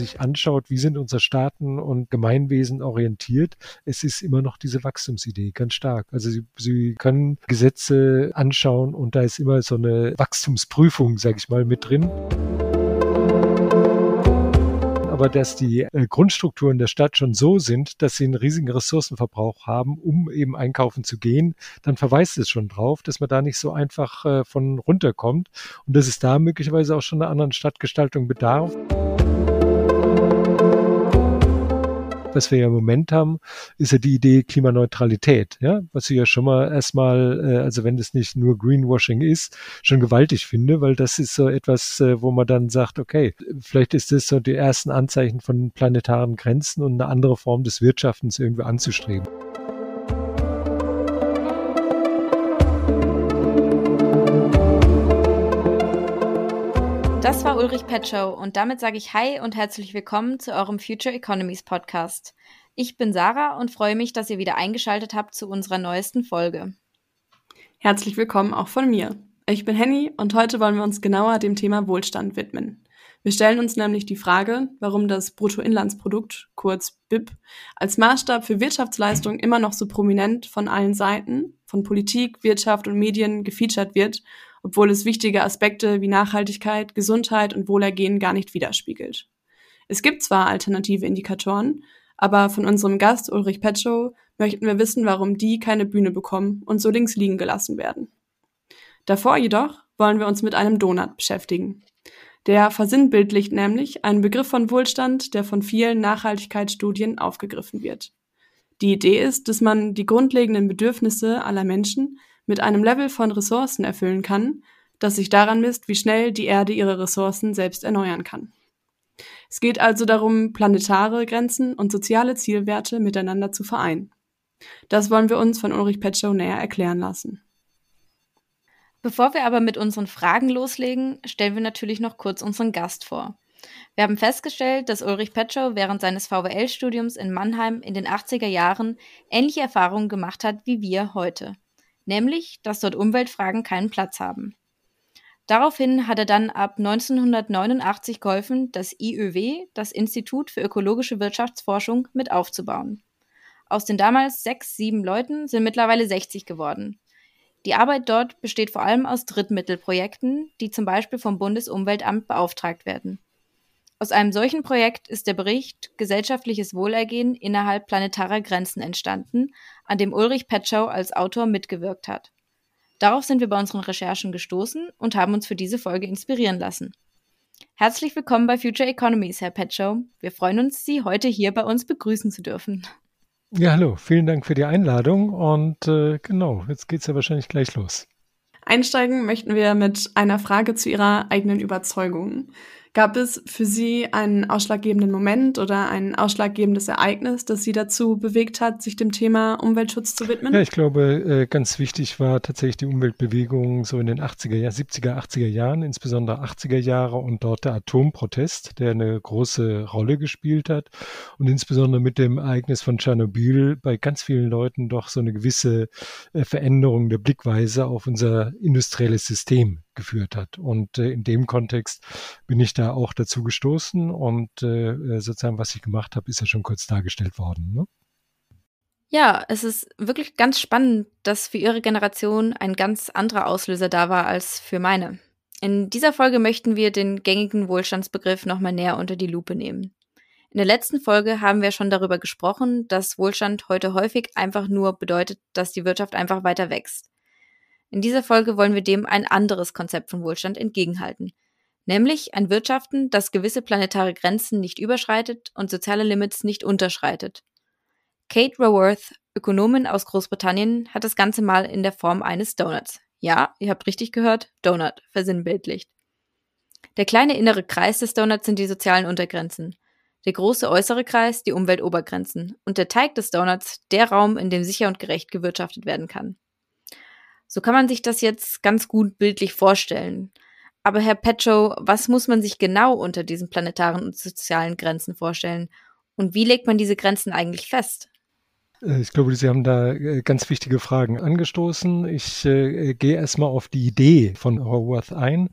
sich anschaut, wie sind unsere Staaten und Gemeinwesen orientiert, es ist immer noch diese Wachstumsidee ganz stark. Also Sie, Sie können Gesetze anschauen und da ist immer so eine Wachstumsprüfung, sage ich mal, mit drin aber dass die äh, Grundstrukturen der Stadt schon so sind, dass sie einen riesigen Ressourcenverbrauch haben, um eben einkaufen zu gehen, dann verweist es schon drauf, dass man da nicht so einfach äh, von runterkommt und dass es da möglicherweise auch schon einer anderen Stadtgestaltung bedarf. Was wir ja im Moment haben, ist ja die Idee Klimaneutralität, ja, was ich ja schon mal erstmal, äh, also wenn das nicht nur Greenwashing ist, schon gewaltig finde, weil das ist so etwas, äh, wo man dann sagt, okay, vielleicht ist das so die ersten Anzeichen von planetaren Grenzen und eine andere Form des Wirtschaftens irgendwie anzustreben. Das war Ulrich Petschow und damit sage ich Hi und herzlich willkommen zu eurem Future Economies Podcast. Ich bin Sarah und freue mich, dass ihr wieder eingeschaltet habt zu unserer neuesten Folge. Herzlich willkommen auch von mir. Ich bin Henny und heute wollen wir uns genauer dem Thema Wohlstand widmen. Wir stellen uns nämlich die Frage, warum das Bruttoinlandsprodukt, kurz BIP, als Maßstab für Wirtschaftsleistung immer noch so prominent von allen Seiten, von Politik, Wirtschaft und Medien gefeatured wird obwohl es wichtige Aspekte wie Nachhaltigkeit, Gesundheit und Wohlergehen gar nicht widerspiegelt. Es gibt zwar alternative Indikatoren, aber von unserem Gast Ulrich Petschow möchten wir wissen, warum die keine Bühne bekommen und so links liegen gelassen werden. Davor jedoch wollen wir uns mit einem Donut beschäftigen. Der versinnbildlicht nämlich einen Begriff von Wohlstand, der von vielen Nachhaltigkeitsstudien aufgegriffen wird. Die Idee ist, dass man die grundlegenden Bedürfnisse aller Menschen mit einem Level von Ressourcen erfüllen kann, das sich daran misst, wie schnell die Erde ihre Ressourcen selbst erneuern kann. Es geht also darum, planetare Grenzen und soziale Zielwerte miteinander zu vereinen. Das wollen wir uns von Ulrich Petschow näher erklären lassen. Bevor wir aber mit unseren Fragen loslegen, stellen wir natürlich noch kurz unseren Gast vor. Wir haben festgestellt, dass Ulrich Petschow während seines VWL-Studiums in Mannheim in den 80er Jahren ähnliche Erfahrungen gemacht hat wie wir heute nämlich, dass dort Umweltfragen keinen Platz haben. Daraufhin hat er dann ab 1989 geholfen, das IÖW, das Institut für ökologische Wirtschaftsforschung, mit aufzubauen. Aus den damals sechs, sieben Leuten sind mittlerweile 60 geworden. Die Arbeit dort besteht vor allem aus Drittmittelprojekten, die zum Beispiel vom Bundesumweltamt beauftragt werden. Aus einem solchen Projekt ist der Bericht Gesellschaftliches Wohlergehen innerhalb planetarer Grenzen entstanden, an dem Ulrich Petschow als Autor mitgewirkt hat. Darauf sind wir bei unseren Recherchen gestoßen und haben uns für diese Folge inspirieren lassen. Herzlich willkommen bei Future Economies, Herr Petschow. Wir freuen uns, Sie heute hier bei uns begrüßen zu dürfen. Ja, hallo, vielen Dank für die Einladung und äh, genau, jetzt geht es ja wahrscheinlich gleich los. Einsteigen möchten wir mit einer Frage zu Ihrer eigenen Überzeugung. Gab es für Sie einen ausschlaggebenden Moment oder ein ausschlaggebendes Ereignis, das Sie dazu bewegt hat, sich dem Thema Umweltschutz zu widmen? Ja, ich glaube, äh, ganz wichtig war tatsächlich die Umweltbewegung so in den 80er, 70er, 80er Jahren, insbesondere 80er Jahre und dort der Atomprotest, der eine große Rolle gespielt hat und insbesondere mit dem Ereignis von Tschernobyl bei ganz vielen Leuten doch so eine gewisse äh, Veränderung der Blickweise auf unser industrielles System geführt hat. Und äh, in dem Kontext bin ich da auch dazu gestoßen und äh, äh, sozusagen, was ich gemacht habe, ist ja schon kurz dargestellt worden. Ne? Ja, es ist wirklich ganz spannend, dass für Ihre Generation ein ganz anderer Auslöser da war als für meine. In dieser Folge möchten wir den gängigen Wohlstandsbegriff nochmal näher unter die Lupe nehmen. In der letzten Folge haben wir schon darüber gesprochen, dass Wohlstand heute häufig einfach nur bedeutet, dass die Wirtschaft einfach weiter wächst. In dieser Folge wollen wir dem ein anderes Konzept von Wohlstand entgegenhalten, nämlich ein Wirtschaften, das gewisse planetare Grenzen nicht überschreitet und soziale Limits nicht unterschreitet. Kate Raworth, Ökonomin aus Großbritannien, hat das Ganze mal in der Form eines Donuts. Ja, ihr habt richtig gehört, Donut, versinnbildlicht. Der kleine innere Kreis des Donuts sind die sozialen Untergrenzen, der große äußere Kreis die Umweltobergrenzen und der Teig des Donuts der Raum, in dem sicher und gerecht gewirtschaftet werden kann. So kann man sich das jetzt ganz gut bildlich vorstellen. Aber Herr Petchow, was muss man sich genau unter diesen planetaren und sozialen Grenzen vorstellen? Und wie legt man diese Grenzen eigentlich fest? Äh, ich glaube, Sie haben da äh, ganz wichtige Fragen angestoßen. Ich äh, gehe erstmal auf die Idee von Horwath ein,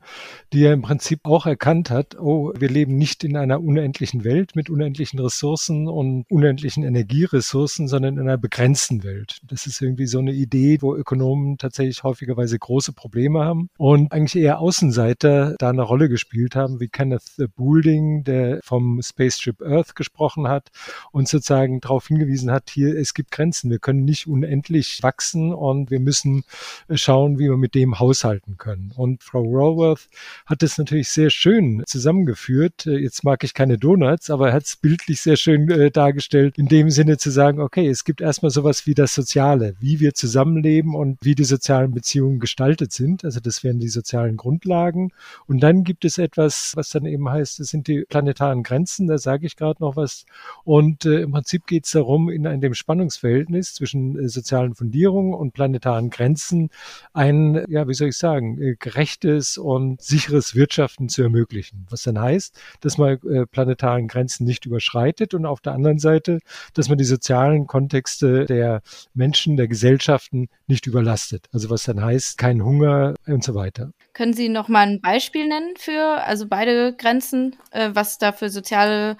die er im Prinzip auch erkannt hat, oh, wir leben nicht in einer unendlichen Welt mit unendlichen Ressourcen und unendlichen Energieressourcen, sondern in einer begrenzten Welt. Das ist irgendwie so eine Idee, wo Ökonomen tatsächlich häufigerweise große Probleme haben und eigentlich eher Außenseiter da eine Rolle gespielt haben, wie Kenneth Boulding, der vom Spaceship Earth gesprochen hat und sozusagen darauf hingewiesen hat, hier, es gibt Grenzen. Wir können nicht unendlich wachsen und wir müssen äh, schauen, wie wir mit dem haushalten können. Und Frau Raworth hat es natürlich sehr schön zusammengeführt. Äh, jetzt mag ich keine Donuts, aber er hat es bildlich sehr schön äh, dargestellt, in dem Sinne zu sagen, okay, es gibt erstmal sowas wie das Soziale, wie wir zusammenleben und wie die sozialen Beziehungen gestaltet sind. Also das wären die sozialen Grundlagen. Und dann gibt es etwas, was dann eben heißt, es sind die planetaren Grenzen, da sage ich gerade noch was. Und äh, im Prinzip geht es darum, in einem Spannungs Spannungsverhältnis zwischen äh, sozialen Fundierungen und planetaren Grenzen ein, ja, wie soll ich sagen, äh, gerechtes und sicheres Wirtschaften zu ermöglichen. Was dann heißt, dass man äh, planetaren Grenzen nicht überschreitet und auf der anderen Seite, dass man die sozialen Kontexte der Menschen, der Gesellschaften nicht überlastet. Also was dann heißt, kein Hunger und so weiter. Können Sie noch mal ein Beispiel nennen für also beide Grenzen, was da für soziale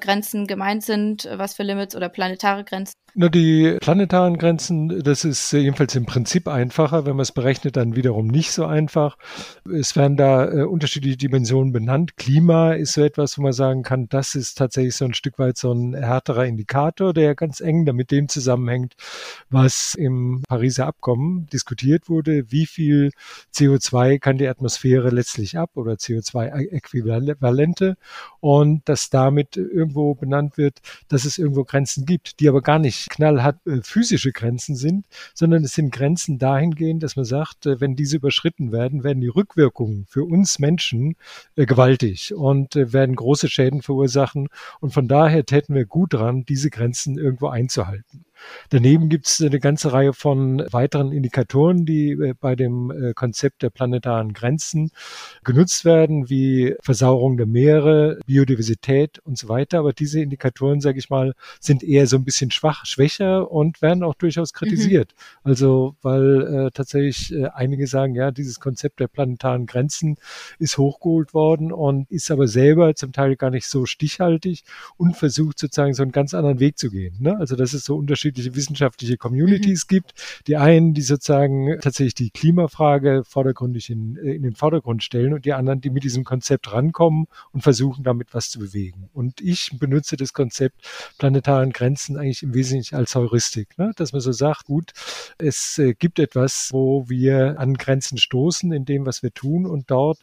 Grenzen gemeint sind, was für Limits oder planetare Grenzen? Na, die planetaren Grenzen, das ist jedenfalls im Prinzip einfacher. Wenn man es berechnet, dann wiederum nicht so einfach. Es werden da äh, unterschiedliche Dimensionen benannt. Klima ist so etwas, wo man sagen kann, das ist tatsächlich so ein Stück weit so ein härterer Indikator, der ganz eng damit dem zusammenhängt, was im Pariser Abkommen diskutiert wurde. Wie viel CO2 kann die Atmosphäre letztlich ab oder CO2-Äquivalente? Und dass damit irgendwo benannt wird, dass es irgendwo Grenzen gibt, die aber gar nicht knallhart äh, physische Grenzen sind, sondern es sind Grenzen dahingehend, dass man sagt, äh, wenn diese überschritten werden, werden die Rückwirkungen für uns Menschen äh, gewaltig und werden große Schäden verursachen. Und von daher täten wir gut dran, diese Grenzen irgendwo einzuhalten. Daneben gibt es eine ganze Reihe von weiteren Indikatoren, die äh, bei dem äh, Konzept der planetaren Grenzen genutzt werden, wie Versauerung der Meere, Biodiversität und so weiter. Aber diese Indikatoren, sage ich mal, sind eher so ein bisschen schwach, schwächer und werden auch durchaus mhm. kritisiert. Mhm. Also weil äh, tatsächlich äh, einige sagen, ja, dieses Konzept der planetaren Grenzen ist hochgeholt worden und ist aber selber zum Teil gar nicht so stichhaltig und versucht sozusagen so einen ganz anderen Weg zu gehen. Ne? Also das ist so unterschiedlich unterschiedliche wissenschaftliche Communities mhm. gibt. Die einen, die sozusagen tatsächlich die Klimafrage vordergründig in, äh, in den Vordergrund stellen und die anderen, die mit diesem Konzept rankommen und versuchen, damit was zu bewegen. Und ich benutze das Konzept planetaren Grenzen eigentlich im Wesentlichen als Heuristik, ne? dass man so sagt, gut, es äh, gibt etwas, wo wir an Grenzen stoßen in dem, was wir tun und dort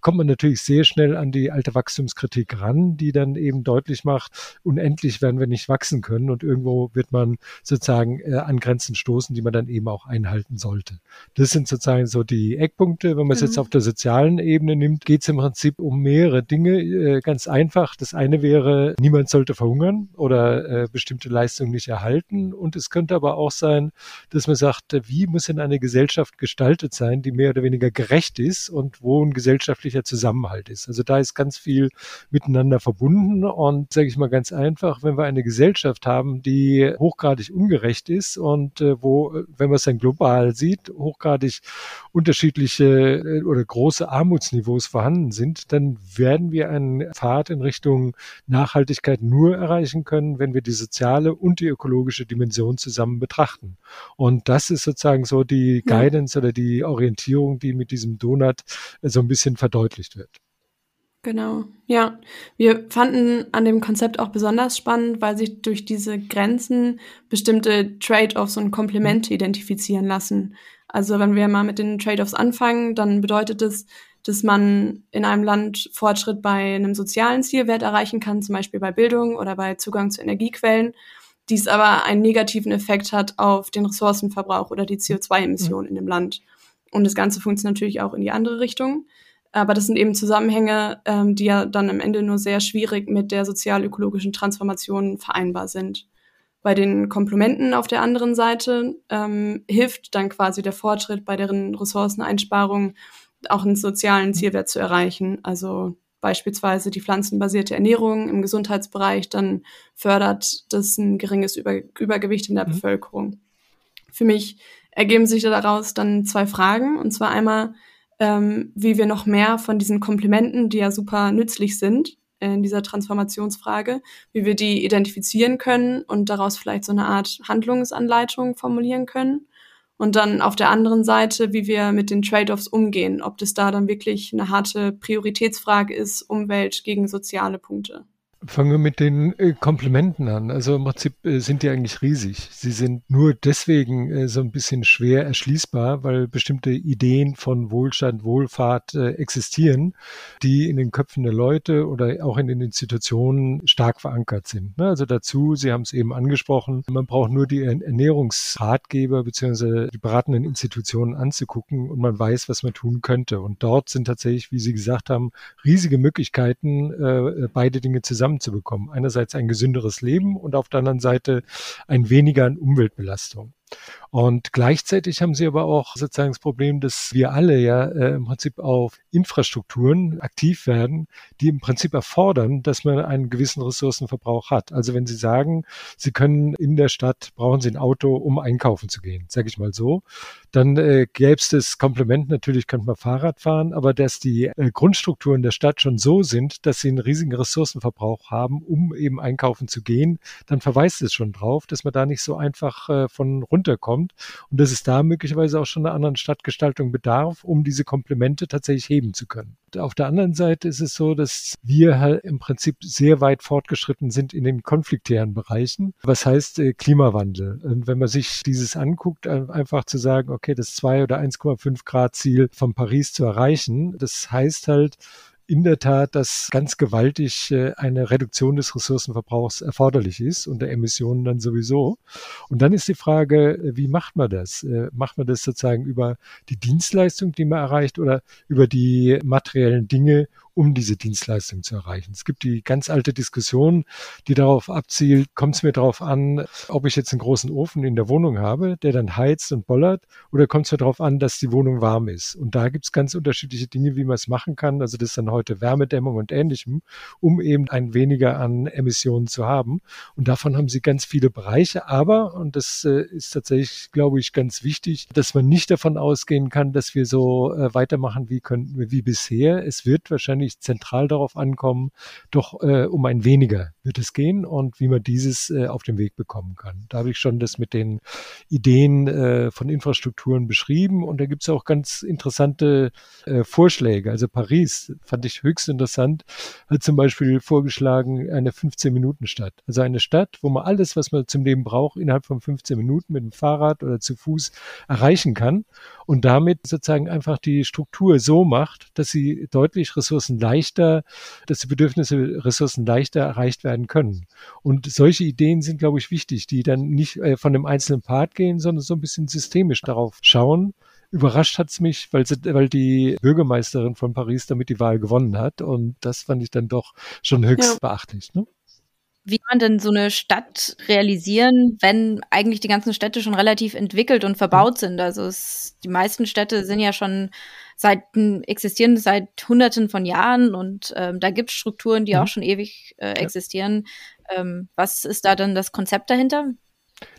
kommt man natürlich sehr schnell an die alte Wachstumskritik ran, die dann eben deutlich macht, unendlich werden wir nicht wachsen können und irgendwo wird man sozusagen äh, an Grenzen stoßen, die man dann eben auch einhalten sollte. Das sind sozusagen so die Eckpunkte. Wenn man es mhm. jetzt auf der sozialen Ebene nimmt, geht es im Prinzip um mehrere Dinge. Äh, ganz einfach. Das eine wäre, niemand sollte verhungern oder äh, bestimmte Leistungen nicht erhalten. Und es könnte aber auch sein, dass man sagt, wie muss denn eine Gesellschaft gestaltet sein, die mehr oder weniger gerecht ist und wo ein gesellschaftlicher Zusammenhalt ist. Also da ist ganz viel miteinander verbunden und sage ich mal ganz einfach, wenn wir eine Gesellschaft haben, die hochgradig hochgradig ungerecht ist und äh, wo, äh, wenn man es dann global sieht, hochgradig unterschiedliche äh, oder große Armutsniveaus vorhanden sind, dann werden wir einen Pfad in Richtung Nachhaltigkeit nur erreichen können, wenn wir die soziale und die ökologische Dimension zusammen betrachten. Und das ist sozusagen so die Guidance ja. oder die Orientierung, die mit diesem Donut äh, so ein bisschen verdeutlicht wird. Genau, ja. Wir fanden an dem Konzept auch besonders spannend, weil sich durch diese Grenzen bestimmte Trade-offs und Komplemente mhm. identifizieren lassen. Also wenn wir mal mit den Trade-offs anfangen, dann bedeutet es, dass man in einem Land Fortschritt bei einem sozialen Zielwert erreichen kann, zum Beispiel bei Bildung oder bei Zugang zu Energiequellen, dies aber einen negativen Effekt hat auf den Ressourcenverbrauch oder die CO2-Emissionen mhm. in dem Land. Und das Ganze funktioniert natürlich auch in die andere Richtung. Aber das sind eben Zusammenhänge, ähm, die ja dann am Ende nur sehr schwierig mit der sozial-ökologischen Transformation vereinbar sind. Bei den Komplementen auf der anderen Seite ähm, hilft dann quasi der Fortschritt bei deren Ressourceneinsparung auch einen sozialen Zielwert zu erreichen. Also beispielsweise die pflanzenbasierte Ernährung im Gesundheitsbereich, dann fördert das ein geringes Über Übergewicht in der mhm. Bevölkerung. Für mich ergeben sich daraus dann zwei Fragen. Und zwar einmal, ähm, wie wir noch mehr von diesen Komplimenten, die ja super nützlich sind, in dieser Transformationsfrage, wie wir die identifizieren können und daraus vielleicht so eine Art Handlungsanleitung formulieren können. Und dann auf der anderen Seite, wie wir mit den Trade-offs umgehen, ob das da dann wirklich eine harte Prioritätsfrage ist, Umwelt gegen soziale Punkte. Fangen wir mit den äh, Komplimenten an. Also im Prinzip äh, sind die eigentlich riesig. Sie sind nur deswegen äh, so ein bisschen schwer erschließbar, weil bestimmte Ideen von Wohlstand, Wohlfahrt äh, existieren, die in den Köpfen der Leute oder auch in den Institutionen stark verankert sind. Ne? Also dazu, Sie haben es eben angesprochen, man braucht nur die Ernährungsratgeber bzw. die beratenden Institutionen anzugucken und man weiß, was man tun könnte. Und dort sind tatsächlich, wie Sie gesagt haben, riesige Möglichkeiten, äh, beide Dinge zusammen zusammenzubekommen. Einerseits ein gesünderes Leben und auf der anderen Seite ein weniger an Umweltbelastung. Und gleichzeitig haben sie aber auch sozusagen das Problem, dass wir alle ja äh, im Prinzip auf Infrastrukturen aktiv werden, die im Prinzip erfordern, dass man einen gewissen Ressourcenverbrauch hat. Also wenn Sie sagen, Sie können in der Stadt, brauchen Sie ein Auto, um einkaufen zu gehen, sage ich mal so, dann äh, gäbe es das Kompliment, natürlich könnte man Fahrrad fahren, aber dass die äh, Grundstrukturen der Stadt schon so sind, dass sie einen riesigen Ressourcenverbrauch haben, um eben einkaufen zu gehen, dann verweist es schon drauf, dass man da nicht so einfach äh, von runterkommt und dass es da möglicherweise auch schon einer anderen Stadtgestaltung bedarf, um diese Komplemente tatsächlich heben zu können. Auf der anderen Seite ist es so, dass wir halt im Prinzip sehr weit fortgeschritten sind in den konfliktären Bereichen. Was heißt äh, Klimawandel? Und wenn man sich dieses anguckt, einfach zu sagen, okay, das 2 oder 1,5 Grad Ziel von Paris zu erreichen, das heißt halt, in der Tat, dass ganz gewaltig äh, eine Reduktion des Ressourcenverbrauchs erforderlich ist und der Emissionen dann sowieso. Und dann ist die Frage, äh, wie macht man das? Äh, macht man das sozusagen über die Dienstleistung, die man erreicht oder über die materiellen Dinge, um diese Dienstleistung zu erreichen. Es gibt die ganz alte Diskussion, die darauf abzielt, kommt es mir darauf an, ob ich jetzt einen großen Ofen in der Wohnung habe, der dann heizt und bollert, oder kommt es mir darauf an, dass die Wohnung warm ist? Und da gibt es ganz unterschiedliche Dinge, wie man es machen kann. Also das ist dann heute Wärmedämmung und ähnlichem, um eben ein weniger an Emissionen zu haben. Und davon haben sie ganz viele Bereiche. Aber, und das äh, ist tatsächlich, glaube ich, ganz wichtig, dass man nicht davon ausgehen kann, dass wir so äh, weitermachen wie, können, wie bisher. Es wird wahrscheinlich nicht zentral darauf ankommen, doch äh, um ein weniger wird es gehen und wie man dieses äh, auf den Weg bekommen kann. Da habe ich schon das mit den Ideen äh, von Infrastrukturen beschrieben und da gibt es auch ganz interessante äh, Vorschläge. Also Paris fand ich höchst interessant, hat zum Beispiel vorgeschlagen eine 15-Minuten-Stadt. Also eine Stadt, wo man alles, was man zum Leben braucht, innerhalb von 15 Minuten mit dem Fahrrad oder zu Fuß erreichen kann und damit sozusagen einfach die Struktur so macht, dass sie deutlich Ressourcen Ressourcen leichter, dass die Bedürfnisse Ressourcen leichter erreicht werden können. Und solche Ideen sind, glaube ich, wichtig, die dann nicht äh, von einem einzelnen Part gehen, sondern so ein bisschen systemisch darauf schauen. Überrascht hat es mich, weil, sie, weil die Bürgermeisterin von Paris damit die Wahl gewonnen hat. Und das fand ich dann doch schon höchst ja. beachtlich. Ne? Wie kann man denn so eine Stadt realisieren, wenn eigentlich die ganzen Städte schon relativ entwickelt und verbaut sind? Also es, die meisten Städte sind ja schon seit existieren seit Hunderten von Jahren und ähm, da gibt es Strukturen, die mhm. auch schon ewig äh, existieren. Ähm, was ist da dann das Konzept dahinter?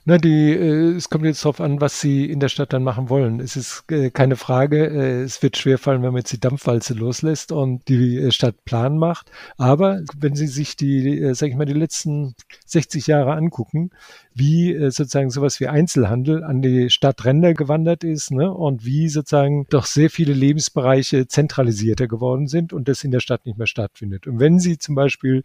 Na, die, äh, es kommt jetzt darauf an, was Sie in der Stadt dann machen wollen. Es ist äh, keine Frage, äh, es wird schwerfallen, wenn man jetzt die Dampfwalze loslässt und die äh, Stadt Plan macht. Aber wenn Sie sich die, äh, sag ich mal, die letzten 60 Jahre angucken, wie äh, sozusagen sowas wie Einzelhandel an die Stadtränder gewandert ist ne? und wie sozusagen doch sehr viele Lebensbereiche zentralisierter geworden sind und das in der Stadt nicht mehr stattfindet. Und wenn Sie zum Beispiel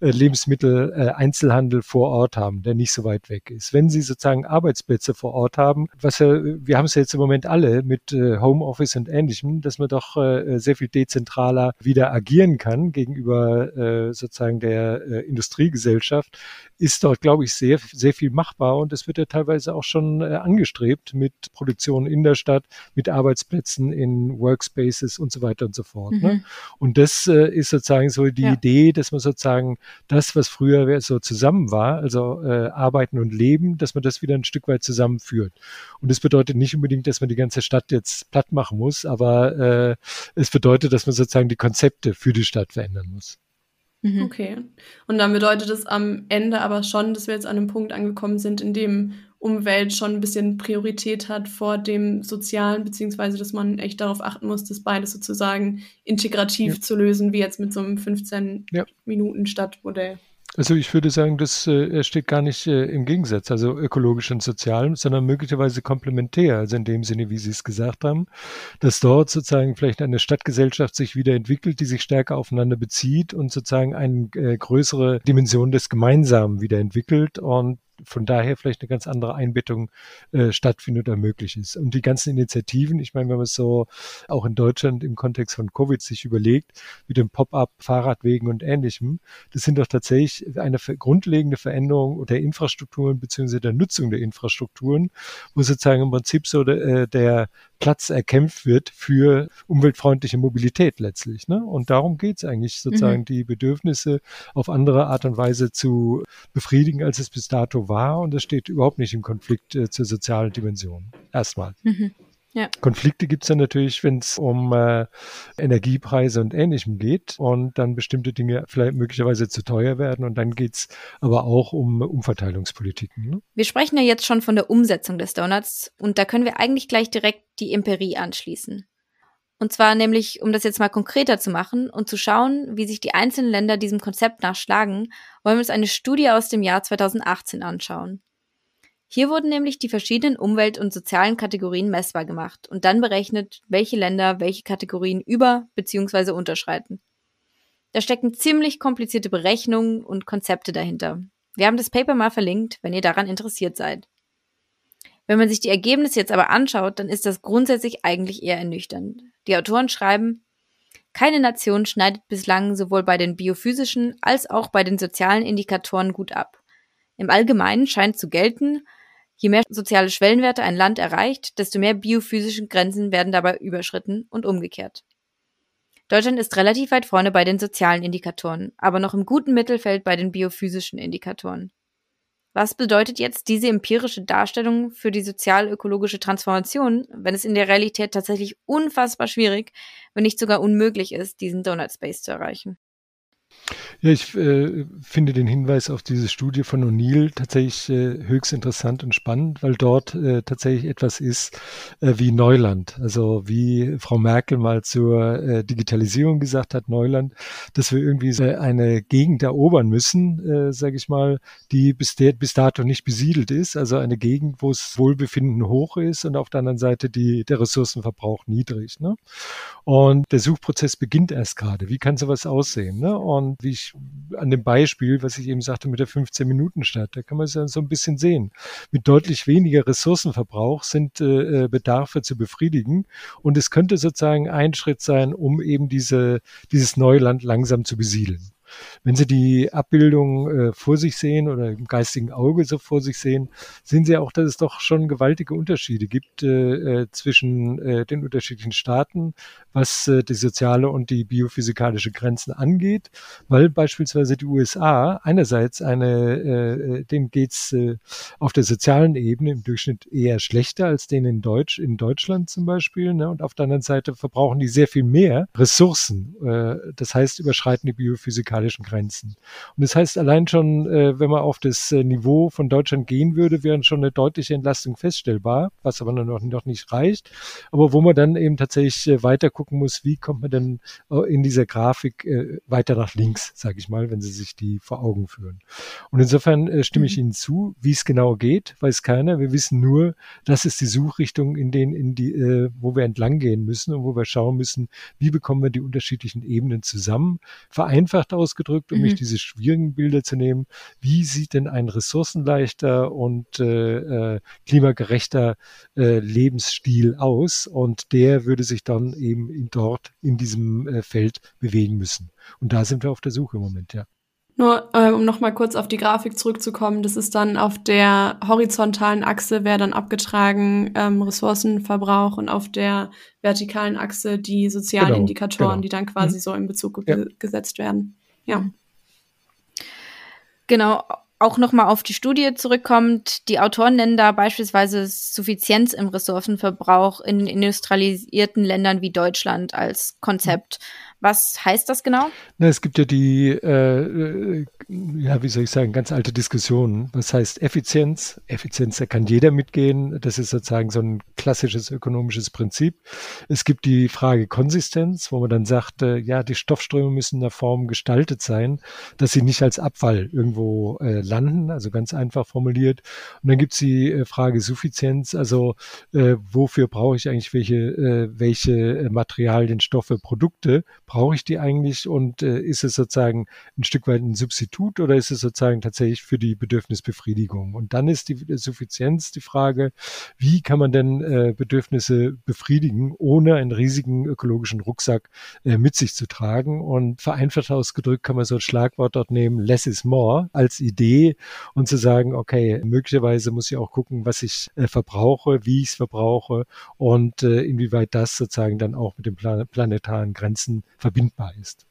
äh, Lebensmittel äh, Einzelhandel vor Ort haben, der nicht so weit weg ist, wenn Sie sozusagen Arbeitsplätze vor Ort haben, was wir haben es ja jetzt im Moment alle mit äh, Homeoffice und ähnlichem, dass man doch äh, sehr viel dezentraler wieder agieren kann gegenüber äh, sozusagen der äh, Industriegesellschaft, ist dort, glaube ich, sehr, sehr viel machbar und es wird ja teilweise auch schon äh, angestrebt mit Produktion in der Stadt, mit Arbeitsplätzen in Workspaces und so weiter und so fort. Ne? Mhm. Ne? Und das äh, ist sozusagen so die ja. Idee, dass man sozusagen das, was früher so zusammen war, also äh, Arbeiten und Leben, dass man das wieder ein Stück weit zusammenführt. Und das bedeutet nicht unbedingt, dass man die ganze Stadt jetzt platt machen muss, aber äh, es bedeutet, dass man sozusagen die Konzepte für die Stadt verändern muss. Mhm. Okay. Und dann bedeutet es am Ende aber schon, dass wir jetzt an einem Punkt angekommen sind, in dem Umwelt schon ein bisschen Priorität hat vor dem Sozialen, beziehungsweise dass man echt darauf achten muss, das beides sozusagen integrativ ja. zu lösen, wie jetzt mit so einem 15-Minuten-Stadtmodell. Ja. Also ich würde sagen, das äh, steht gar nicht äh, im Gegensatz, also ökologisch und sozial, sondern möglicherweise komplementär, also in dem Sinne, wie Sie es gesagt haben, dass dort sozusagen vielleicht eine Stadtgesellschaft sich wieder entwickelt, die sich stärker aufeinander bezieht und sozusagen eine äh, größere Dimension des Gemeinsamen wieder entwickelt. Und von daher vielleicht eine ganz andere Einbettung äh, stattfindet oder möglich ist. Und die ganzen Initiativen, ich meine, wenn man es so auch in Deutschland im Kontext von Covid sich überlegt, mit dem Pop-up, Fahrradwegen und ähnlichem, das sind doch tatsächlich eine grundlegende Veränderung der Infrastrukturen beziehungsweise der Nutzung der Infrastrukturen, wo sozusagen im Prinzip so der, äh, der Platz erkämpft wird für umweltfreundliche Mobilität letztlich. Ne? Und darum geht es eigentlich sozusagen, mhm. die Bedürfnisse auf andere Art und Weise zu befriedigen, als es bis dato war. Und das steht überhaupt nicht im Konflikt äh, zur sozialen Dimension. Erstmal. Mhm. Ja. Konflikte gibt es dann natürlich, wenn es um äh, Energiepreise und Ähnlichem geht und dann bestimmte Dinge vielleicht möglicherweise zu teuer werden und dann geht es aber auch um Umverteilungspolitiken. Ne? Wir sprechen ja jetzt schon von der Umsetzung des Donuts und da können wir eigentlich gleich direkt die Empirie anschließen. Und zwar nämlich, um das jetzt mal konkreter zu machen und zu schauen, wie sich die einzelnen Länder diesem Konzept nachschlagen, wollen wir uns eine Studie aus dem Jahr 2018 anschauen. Hier wurden nämlich die verschiedenen Umwelt- und sozialen Kategorien messbar gemacht und dann berechnet, welche Länder welche Kategorien über- bzw. unterschreiten. Da stecken ziemlich komplizierte Berechnungen und Konzepte dahinter. Wir haben das Paper mal verlinkt, wenn ihr daran interessiert seid. Wenn man sich die Ergebnisse jetzt aber anschaut, dann ist das grundsätzlich eigentlich eher ernüchternd. Die Autoren schreiben, keine Nation schneidet bislang sowohl bei den biophysischen als auch bei den sozialen Indikatoren gut ab. Im Allgemeinen scheint zu gelten, Je mehr soziale Schwellenwerte ein Land erreicht, desto mehr biophysische Grenzen werden dabei überschritten und umgekehrt. Deutschland ist relativ weit vorne bei den sozialen Indikatoren, aber noch im guten Mittelfeld bei den biophysischen Indikatoren. Was bedeutet jetzt diese empirische Darstellung für die sozial-ökologische Transformation, wenn es in der Realität tatsächlich unfassbar schwierig, wenn nicht sogar unmöglich ist, diesen Donut Space zu erreichen? Ja, ich äh, finde den Hinweis auf diese Studie von O'Neill tatsächlich äh, höchst interessant und spannend, weil dort äh, tatsächlich etwas ist äh, wie Neuland. Also wie Frau Merkel mal zur äh, Digitalisierung gesagt hat, Neuland, dass wir irgendwie äh, eine Gegend erobern müssen, sage ich mal, die bis, der, bis dato nicht besiedelt ist. Also eine Gegend, wo es Wohlbefinden hoch ist und auf der anderen Seite die, der Ressourcenverbrauch niedrig. Ne? Und der Suchprozess beginnt erst gerade. Wie kann sowas aussehen? Ne? Und wie ich an dem Beispiel, was ich eben sagte mit der 15-Minuten-Stadt, da kann man es ja so ein bisschen sehen. Mit deutlich weniger Ressourcenverbrauch sind äh, äh, Bedarfe zu befriedigen. Und es könnte sozusagen ein Schritt sein, um eben diese, dieses Neuland langsam zu besiedeln. Wenn Sie die Abbildung äh, vor sich sehen oder im geistigen Auge so vor sich sehen, sehen Sie auch, dass es doch schon gewaltige Unterschiede gibt äh, äh zwischen äh, den unterschiedlichen Staaten, was äh, die soziale und die biophysikalische Grenzen angeht, weil beispielsweise die USA einerseits eine, äh, äh, denen geht's äh, auf der sozialen Ebene im Durchschnitt eher schlechter als denen in Deutsch, in Deutschland zum Beispiel, ne? und auf der anderen Seite verbrauchen die sehr viel mehr Ressourcen. Äh, das heißt, überschreiten die biophysikalischen Grenzen. Und das heißt allein schon, äh, wenn man auf das äh, Niveau von Deutschland gehen würde, wäre schon eine deutliche Entlastung feststellbar, was aber noch, noch nicht reicht, aber wo man dann eben tatsächlich äh, weiter gucken muss, wie kommt man denn äh, in dieser Grafik äh, weiter nach links, sage ich mal, wenn Sie sich die vor Augen führen. Und insofern äh, stimme ich mhm. Ihnen zu, wie es genau geht, weiß keiner. Wir wissen nur, das ist die Suchrichtung, in denen, in die, wo wir entlang gehen müssen und wo wir schauen müssen, wie bekommen wir die unterschiedlichen Ebenen zusammen. Vereinfacht ausgedrückt, um mhm. nicht diese schwierigen Bilder zu nehmen, wie sieht denn ein ressourcenleichter und äh, äh, klimagerechter äh, Lebensstil aus? Und der würde sich dann eben in dort in diesem äh, Feld bewegen müssen. Und da sind wir auf der Suche im Moment, ja. Nur äh, um nochmal kurz auf die Grafik zurückzukommen, das ist dann auf der horizontalen Achse wäre dann abgetragen ähm, Ressourcenverbrauch und auf der vertikalen Achse die sozialen genau, Indikatoren, genau. die dann quasi mhm. so in Bezug ja. ge gesetzt werden. Ja. Genau, auch nochmal auf die Studie zurückkommt, die Autoren nennen da beispielsweise Suffizienz im Ressourcenverbrauch in industrialisierten Ländern wie Deutschland als Konzept. Was heißt das genau? Na, es gibt ja die, äh, ja, wie soll ich sagen, ganz alte Diskussionen. Was heißt Effizienz? Effizienz, da kann jeder mitgehen. Das ist sozusagen so ein klassisches ökonomisches Prinzip. Es gibt die Frage Konsistenz, wo man dann sagt, äh, ja, die Stoffströme müssen in der Form gestaltet sein, dass sie nicht als Abfall irgendwo äh, landen, also ganz einfach formuliert. Und dann gibt es die äh, Frage Suffizienz, also äh, wofür brauche ich eigentlich welche, äh, welche Materialien, Stoffe, Produkte? Brauche ich die eigentlich und äh, ist es sozusagen ein Stück weit ein Substitut oder ist es sozusagen tatsächlich für die Bedürfnisbefriedigung? Und dann ist die Suffizienz die Frage, wie kann man denn äh, Bedürfnisse befriedigen, ohne einen riesigen ökologischen Rucksack äh, mit sich zu tragen? Und vereinfacht ausgedrückt kann man so ein Schlagwort dort nehmen, less is more als Idee und zu sagen, okay, möglicherweise muss ich auch gucken, was ich äh, verbrauche, wie ich es verbrauche und äh, inwieweit das sozusagen dann auch mit den plan planetaren Grenzen verbindbar ist.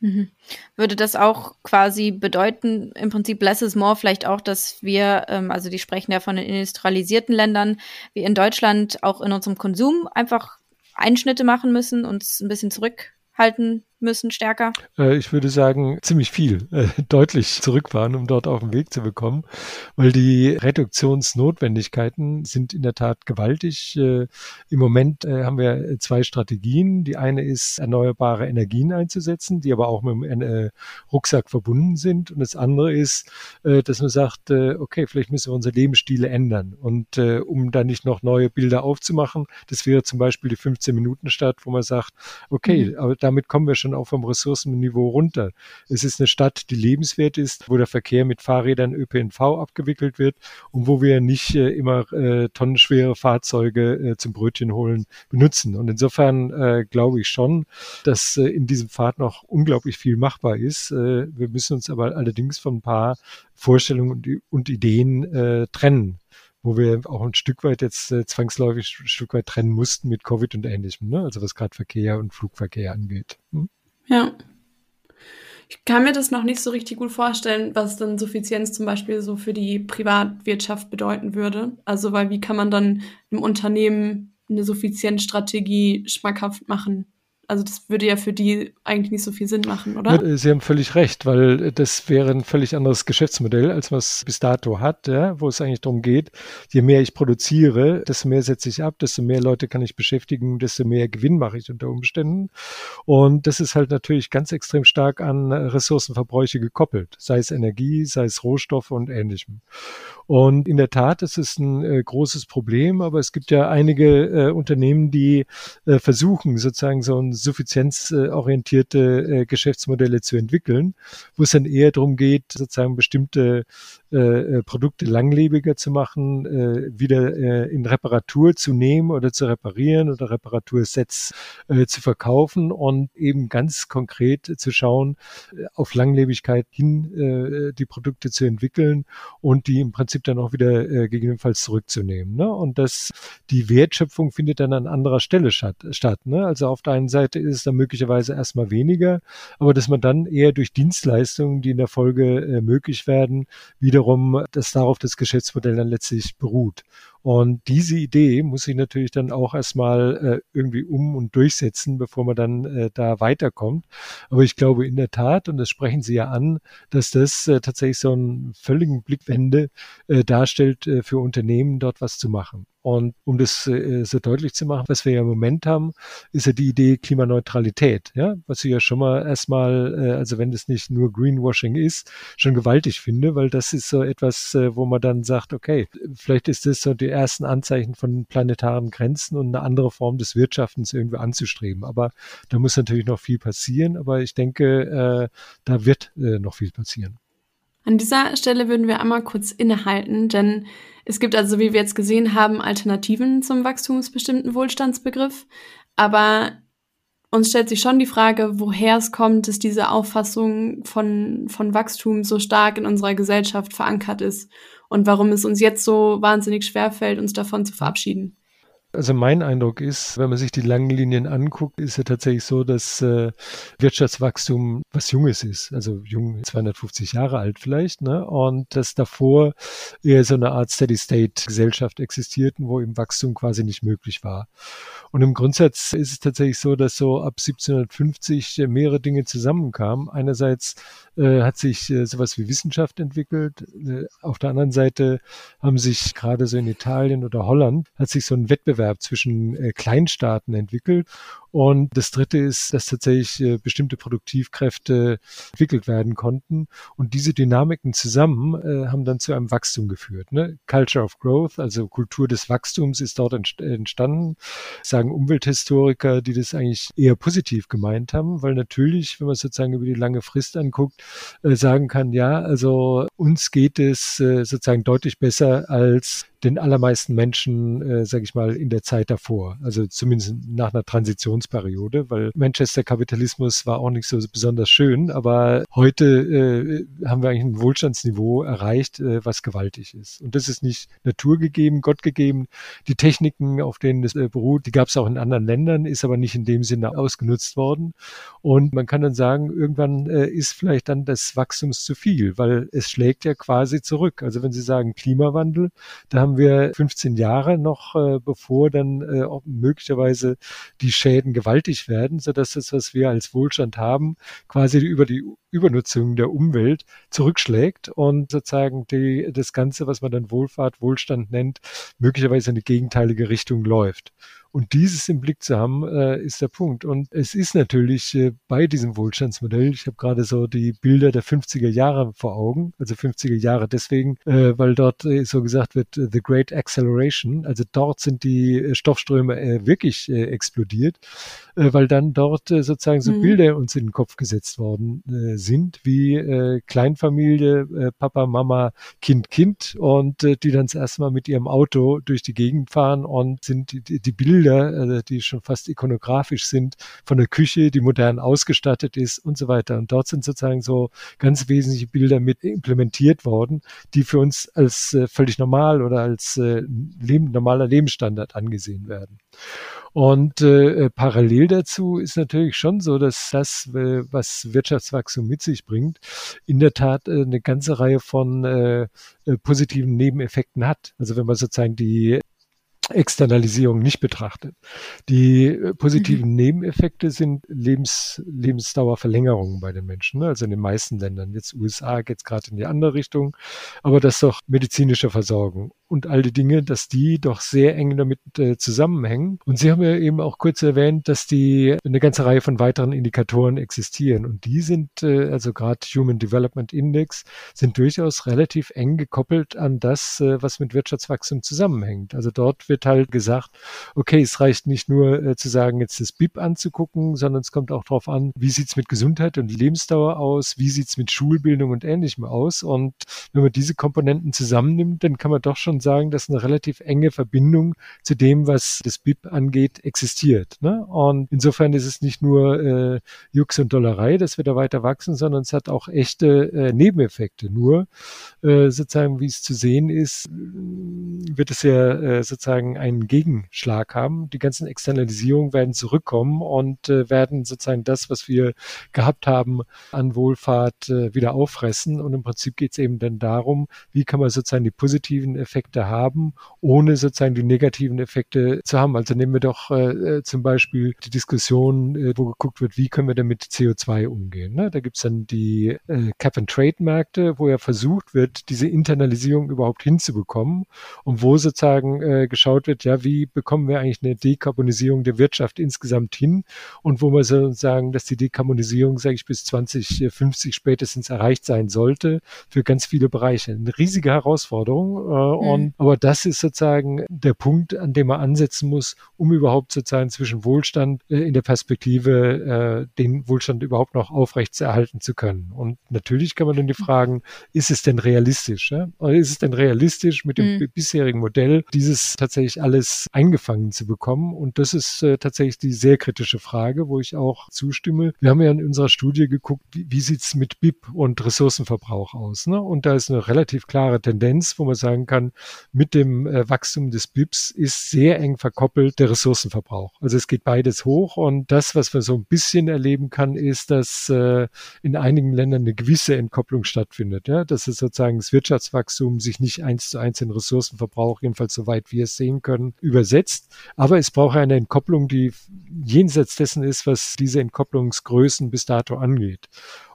Mhm. Würde das auch quasi bedeuten, im Prinzip less is more, vielleicht auch, dass wir, ähm, also die sprechen ja von den industrialisierten Ländern, wie in Deutschland auch in unserem Konsum einfach Einschnitte machen müssen, uns ein bisschen zurückhalten müssen stärker? Äh, ich würde sagen, ziemlich viel, äh, deutlich zurückfahren, um dort auf den Weg zu bekommen, weil die Reduktionsnotwendigkeiten sind in der Tat gewaltig. Äh, Im Moment äh, haben wir zwei Strategien. Die eine ist, erneuerbare Energien einzusetzen, die aber auch mit dem Rucksack verbunden sind. Und das andere ist, dass man sagt, okay, vielleicht müssen wir unsere Lebensstile ändern. Und um da nicht noch neue Bilder aufzumachen, das wäre zum Beispiel die 15-Minuten-Stadt, wo man sagt, okay, mhm. aber damit kommen wir schon schon auch vom Ressourcenniveau runter. Es ist eine Stadt, die lebenswert ist, wo der Verkehr mit Fahrrädern ÖPNV abgewickelt wird und wo wir nicht äh, immer äh, tonnenschwere Fahrzeuge äh, zum Brötchen holen benutzen. Und insofern äh, glaube ich schon, dass äh, in diesem Pfad noch unglaublich viel machbar ist. Äh, wir müssen uns aber allerdings von ein paar Vorstellungen und, und Ideen äh, trennen wo wir auch ein Stück weit jetzt äh, zwangsläufig ein Stück weit trennen mussten mit Covid und ähnlichem, ne? also was gerade Verkehr und Flugverkehr angeht. Hm? Ja. Ich kann mir das noch nicht so richtig gut vorstellen, was dann Suffizienz zum Beispiel so für die Privatwirtschaft bedeuten würde. Also, weil wie kann man dann im Unternehmen eine Suffizienzstrategie schmackhaft machen? Also das würde ja für die eigentlich nicht so viel Sinn machen, oder? Sie haben völlig recht, weil das wäre ein völlig anderes Geschäftsmodell, als es bis dato hat, ja, wo es eigentlich darum geht, je mehr ich produziere, desto mehr setze ich ab, desto mehr Leute kann ich beschäftigen, desto mehr Gewinn mache ich unter Umständen. Und das ist halt natürlich ganz extrem stark an Ressourcenverbräuche gekoppelt, sei es Energie, sei es Rohstoffe und ähnlichem. Und in der Tat, es ist ein äh, großes Problem, aber es gibt ja einige äh, Unternehmen, die äh, versuchen, sozusagen so ein suffizienzorientierte äh, Geschäftsmodelle zu entwickeln, wo es dann eher darum geht, sozusagen bestimmte äh, äh, Produkte langlebiger zu machen, äh, wieder äh, in Reparatur zu nehmen oder zu reparieren oder Reparatursets äh, zu verkaufen und eben ganz konkret zu schauen, äh, auf Langlebigkeit hin äh, die Produkte zu entwickeln und die im Prinzip dann auch wieder äh, gegebenenfalls zurückzunehmen. Ne? Und das, die Wertschöpfung findet dann an anderer Stelle statt. statt ne? Also auf der einen Seite ist es dann möglicherweise erstmal weniger, aber dass man dann eher durch Dienstleistungen, die in der Folge äh, möglich werden, wiederum, dass darauf das Geschäftsmodell dann letztlich beruht. Und diese Idee muss sich natürlich dann auch erstmal äh, irgendwie um und durchsetzen, bevor man dann äh, da weiterkommt. Aber ich glaube in der Tat, und das sprechen Sie ja an, dass das äh, tatsächlich so einen völligen Blickwende äh, darstellt, äh, für Unternehmen dort was zu machen. Und um das äh, so deutlich zu machen, was wir ja im Moment haben, ist ja die Idee Klimaneutralität, ja, was ich ja schon mal erstmal, äh, also wenn das nicht nur Greenwashing ist, schon gewaltig finde, weil das ist so etwas, äh, wo man dann sagt, okay, vielleicht ist das so die ersten Anzeichen von planetaren Grenzen und eine andere Form des Wirtschaftens irgendwie anzustreben. Aber da muss natürlich noch viel passieren, aber ich denke, da wird noch viel passieren. An dieser Stelle würden wir einmal kurz innehalten, denn es gibt also, wie wir jetzt gesehen haben, Alternativen zum wachstumsbestimmten Wohlstandsbegriff. Aber uns stellt sich schon die Frage, woher es kommt, dass diese Auffassung von, von Wachstum so stark in unserer Gesellschaft verankert ist und warum es uns jetzt so wahnsinnig schwerfällt, uns davon zu verabschieden. Also mein Eindruck ist, wenn man sich die langen Linien anguckt, ist ja tatsächlich so, dass äh, Wirtschaftswachstum was Junges ist. Also jung, 250 Jahre alt vielleicht, ne? Und dass davor eher so eine Art Steady-State-Gesellschaft existierten, wo eben Wachstum quasi nicht möglich war. Und im Grundsatz ist es tatsächlich so, dass so ab 1750 mehrere Dinge zusammenkamen. Einerseits äh, hat sich äh, sowas wie Wissenschaft entwickelt. Äh, auf der anderen Seite haben sich gerade so in Italien oder Holland hat sich so ein Wettbewerb zwischen äh, Kleinstaaten entwickelt und das Dritte ist, dass tatsächlich äh, bestimmte Produktivkräfte entwickelt werden konnten. Und diese Dynamiken zusammen äh, haben dann zu einem Wachstum geführt. Ne? Culture of Growth, also Kultur des Wachstums, ist dort entstanden. Sagen Umwelthistoriker, die das eigentlich eher positiv gemeint haben, weil natürlich, wenn man sozusagen über die lange Frist anguckt, äh, sagen kann, ja, also uns geht es äh, sozusagen deutlich besser als den allermeisten Menschen, äh, sage ich mal, in der Zeit davor. Also zumindest nach einer Transitionsperiode, weil Manchester Kapitalismus war auch nicht so besonders schön, aber heute äh, haben wir eigentlich ein Wohlstandsniveau erreicht, äh, was gewaltig ist. Und das ist nicht naturgegeben, gottgegeben. Die Techniken, auf denen es äh, beruht, die gab es auch in anderen Ländern, ist aber nicht in dem Sinne ausgenutzt worden. Und man kann dann sagen, irgendwann äh, ist vielleicht dann des Wachstums zu viel, weil es schlägt ja quasi zurück. Also wenn Sie sagen Klimawandel, da haben wir 15 Jahre noch, äh, bevor dann äh, möglicherweise die Schäden gewaltig werden, sodass das, was wir als Wohlstand haben, quasi über die Übernutzung der Umwelt zurückschlägt und sozusagen die, das Ganze, was man dann Wohlfahrt, Wohlstand nennt, möglicherweise in die gegenteilige Richtung läuft. Und dieses im Blick zu haben, äh, ist der Punkt. Und es ist natürlich äh, bei diesem Wohlstandsmodell, ich habe gerade so die Bilder der 50er Jahre vor Augen, also 50er Jahre deswegen, äh, weil dort äh, so gesagt wird, äh, The Great Acceleration, also dort sind die äh, Stoffströme wirklich explodiert, weil dann dort sozusagen so mhm. Bilder uns in den Kopf gesetzt worden sind, wie Kleinfamilie, Papa, Mama, Kind, Kind und die dann das erste Mal mit ihrem Auto durch die Gegend fahren und sind die, die Bilder Bilder, äh, die schon fast ikonografisch sind, von der Küche, die modern ausgestattet ist und so weiter. Und dort sind sozusagen so ganz wesentliche Bilder mit implementiert worden, die für uns als äh, völlig normal oder als äh, normaler Lebensstandard angesehen werden. Und äh, parallel dazu ist natürlich schon so, dass das, äh, was Wirtschaftswachstum mit sich bringt, in der Tat äh, eine ganze Reihe von positiven Nebeneffekten hat. Also wenn man sozusagen die Externalisierung nicht betrachtet. Die äh, positiven mhm. Nebeneffekte sind Lebens, Lebensdauerverlängerungen bei den Menschen, ne? also in den meisten Ländern. Jetzt USA geht es gerade in die andere Richtung, aber das ist doch medizinische Versorgung und all die Dinge, dass die doch sehr eng damit äh, zusammenhängen. Und Sie haben ja eben auch kurz erwähnt, dass die eine ganze Reihe von weiteren Indikatoren existieren. Und die sind, äh, also gerade Human Development Index, sind durchaus relativ eng gekoppelt an das, äh, was mit Wirtschaftswachstum zusammenhängt. Also dort wird halt gesagt, okay, es reicht nicht nur äh, zu sagen, jetzt das BIP anzugucken, sondern es kommt auch darauf an, wie sieht's mit Gesundheit und Lebensdauer aus, wie sieht's mit Schulbildung und Ähnlichem aus. Und wenn man diese Komponenten zusammennimmt, dann kann man doch schon schon sagen, dass eine relativ enge Verbindung zu dem, was das BIP angeht, existiert. Ne? Und insofern ist es nicht nur äh, Jux und Dollerei, dass wir da weiter wachsen, sondern es hat auch echte äh, Nebeneffekte. Nur äh, sozusagen, wie es zu sehen ist, wird es ja äh, sozusagen einen Gegenschlag haben. Die ganzen Externalisierungen werden zurückkommen und äh, werden sozusagen das, was wir gehabt haben an Wohlfahrt, äh, wieder auffressen. Und im Prinzip geht es eben dann darum, wie kann man sozusagen die positiven Effekte Effekte haben, ohne sozusagen die negativen Effekte zu haben. Also nehmen wir doch äh, zum Beispiel die Diskussion, äh, wo geguckt wird, wie können wir denn mit CO2 umgehen. Ne? Da gibt es dann die äh, Cap-and-Trade-Märkte, wo ja versucht wird, diese Internalisierung überhaupt hinzubekommen und wo sozusagen äh, geschaut wird, ja, wie bekommen wir eigentlich eine Dekarbonisierung der Wirtschaft insgesamt hin und wo man sozusagen, dass die Dekarbonisierung, sage ich, bis 2050 spätestens erreicht sein sollte für ganz viele Bereiche. Eine riesige Herausforderung äh, Und, aber das ist sozusagen der Punkt, an dem man ansetzen muss, um überhaupt sozusagen zwischen Wohlstand äh, in der Perspektive äh, den Wohlstand überhaupt noch aufrechtzuerhalten zu können. Und natürlich kann man dann die Fragen, ist es denn realistisch? Ja? Oder ist es denn realistisch mit dem mhm. bisherigen Modell, dieses tatsächlich alles eingefangen zu bekommen? Und das ist äh, tatsächlich die sehr kritische Frage, wo ich auch zustimme. Wir haben ja in unserer Studie geguckt, wie, wie sieht's mit BIP und Ressourcenverbrauch aus? Ne? Und da ist eine relativ klare Tendenz, wo man sagen kann, mit dem äh, Wachstum des BIPs ist sehr eng verkoppelt der Ressourcenverbrauch. Also es geht beides hoch und das, was man so ein bisschen erleben kann, ist, dass äh, in einigen Ländern eine gewisse Entkopplung stattfindet. Ja? Dass es sozusagen das Wirtschaftswachstum sich nicht eins zu eins in Ressourcenverbrauch, jedenfalls soweit wir es sehen können, übersetzt. Aber es braucht eine Entkopplung, die jenseits dessen ist, was diese Entkopplungsgrößen bis dato angeht.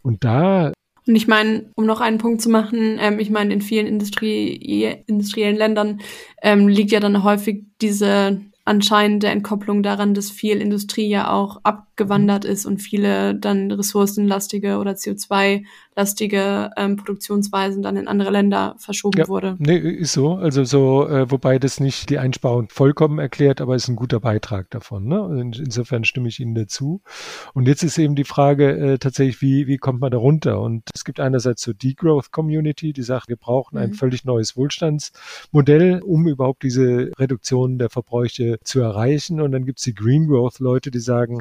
Und da und ich meine, um noch einen Punkt zu machen, ähm, ich meine, in vielen Industrie industriellen Ländern ähm, liegt ja dann häufig diese anscheinende Entkopplung daran, dass viel Industrie ja auch abgewandert ist und viele dann ressourcenlastige oder CO2-lastige ähm, Produktionsweisen dann in andere Länder verschoben ja, wurde. Nee, ist so. Also so, äh, wobei das nicht die Einsparung vollkommen erklärt, aber ist ein guter Beitrag davon. Ne? In, insofern stimme ich Ihnen dazu. Und jetzt ist eben die Frage äh, tatsächlich, wie, wie kommt man da runter? Und es gibt einerseits so Degrowth Community, die sagt, wir brauchen ein mhm. völlig neues Wohlstandsmodell, um überhaupt diese Reduktion der Verbräuche zu erreichen. Und dann gibt es die Green Growth-Leute, die sagen,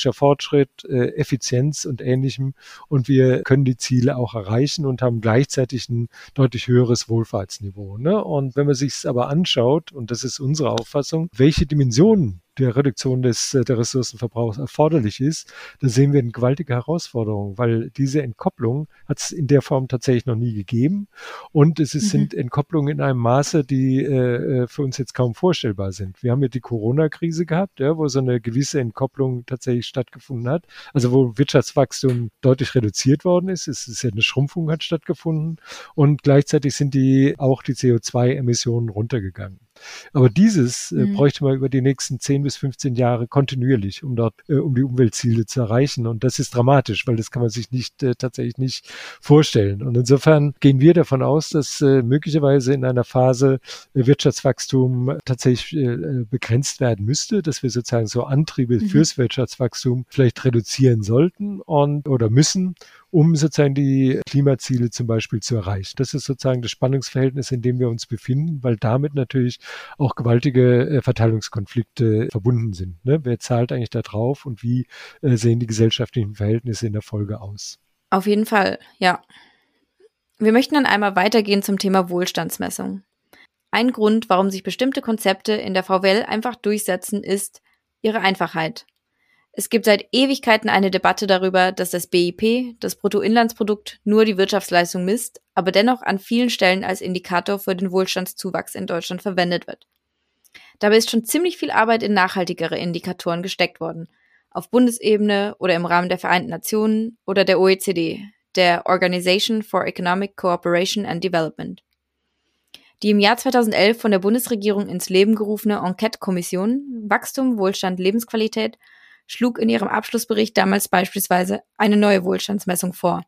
technischer Fortschritt, äh, Effizienz und ähnlichem. Und wir können die Ziele auch erreichen und haben gleichzeitig ein deutlich höheres Wohlfahrtsniveau. Ne? Und wenn man sich es aber anschaut, und das ist unsere Auffassung, welche Dimensionen der Reduktion des, äh, der Ressourcenverbrauchs erforderlich ist, da sehen wir eine gewaltige Herausforderung, weil diese Entkopplung hat es in der Form tatsächlich noch nie gegeben und es ist, mhm. sind Entkopplungen in einem Maße, die äh, äh, für uns jetzt kaum vorstellbar sind. Wir haben ja die Corona-Krise gehabt, ja, wo so eine gewisse Entkopplung tatsächlich stattgefunden hat, also wo Wirtschaftswachstum deutlich reduziert worden ist. Es ist ja eine Schrumpfung hat stattgefunden und gleichzeitig sind die auch die CO2-Emissionen runtergegangen. Aber dieses äh, mhm. bräuchte man über die nächsten 10 bis 15 Jahre kontinuierlich, um dort, äh, um die Umweltziele zu erreichen. Und das ist dramatisch, weil das kann man sich nicht äh, tatsächlich nicht vorstellen. Und insofern gehen wir davon aus, dass äh, möglicherweise in einer Phase äh, Wirtschaftswachstum tatsächlich äh, äh begrenzt werden müsste, dass wir sozusagen so Antriebe mhm. fürs Wirtschaftswachstum vielleicht reduzieren sollten und oder müssen um sozusagen die Klimaziele zum Beispiel zu erreichen. Das ist sozusagen das Spannungsverhältnis, in dem wir uns befinden, weil damit natürlich auch gewaltige äh, Verteilungskonflikte verbunden sind. Ne? Wer zahlt eigentlich da drauf und wie äh, sehen die gesellschaftlichen Verhältnisse in der Folge aus? Auf jeden Fall, ja. Wir möchten dann einmal weitergehen zum Thema Wohlstandsmessung. Ein Grund, warum sich bestimmte Konzepte in der VWL einfach durchsetzen, ist ihre Einfachheit. Es gibt seit Ewigkeiten eine Debatte darüber, dass das BIP, das Bruttoinlandsprodukt, nur die Wirtschaftsleistung misst, aber dennoch an vielen Stellen als Indikator für den Wohlstandszuwachs in Deutschland verwendet wird. Dabei ist schon ziemlich viel Arbeit in nachhaltigere Indikatoren gesteckt worden. Auf Bundesebene oder im Rahmen der Vereinten Nationen oder der OECD, der Organization for Economic Cooperation and Development. Die im Jahr 2011 von der Bundesregierung ins Leben gerufene Enquete-Kommission Wachstum, Wohlstand, Lebensqualität schlug in ihrem Abschlussbericht damals beispielsweise eine neue Wohlstandsmessung vor,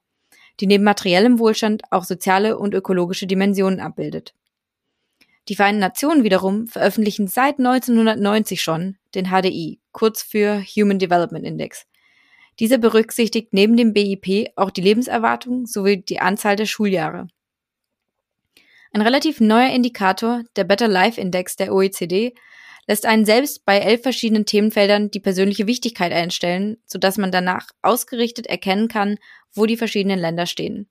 die neben materiellem Wohlstand auch soziale und ökologische Dimensionen abbildet. Die Vereinten Nationen wiederum veröffentlichen seit 1990 schon den HDI, kurz für Human Development Index. Dieser berücksichtigt neben dem BIP auch die Lebenserwartung sowie die Anzahl der Schuljahre. Ein relativ neuer Indikator, der Better Life Index der OECD, lässt einen selbst bei elf verschiedenen Themenfeldern die persönliche Wichtigkeit einstellen, sodass man danach ausgerichtet erkennen kann, wo die verschiedenen Länder stehen.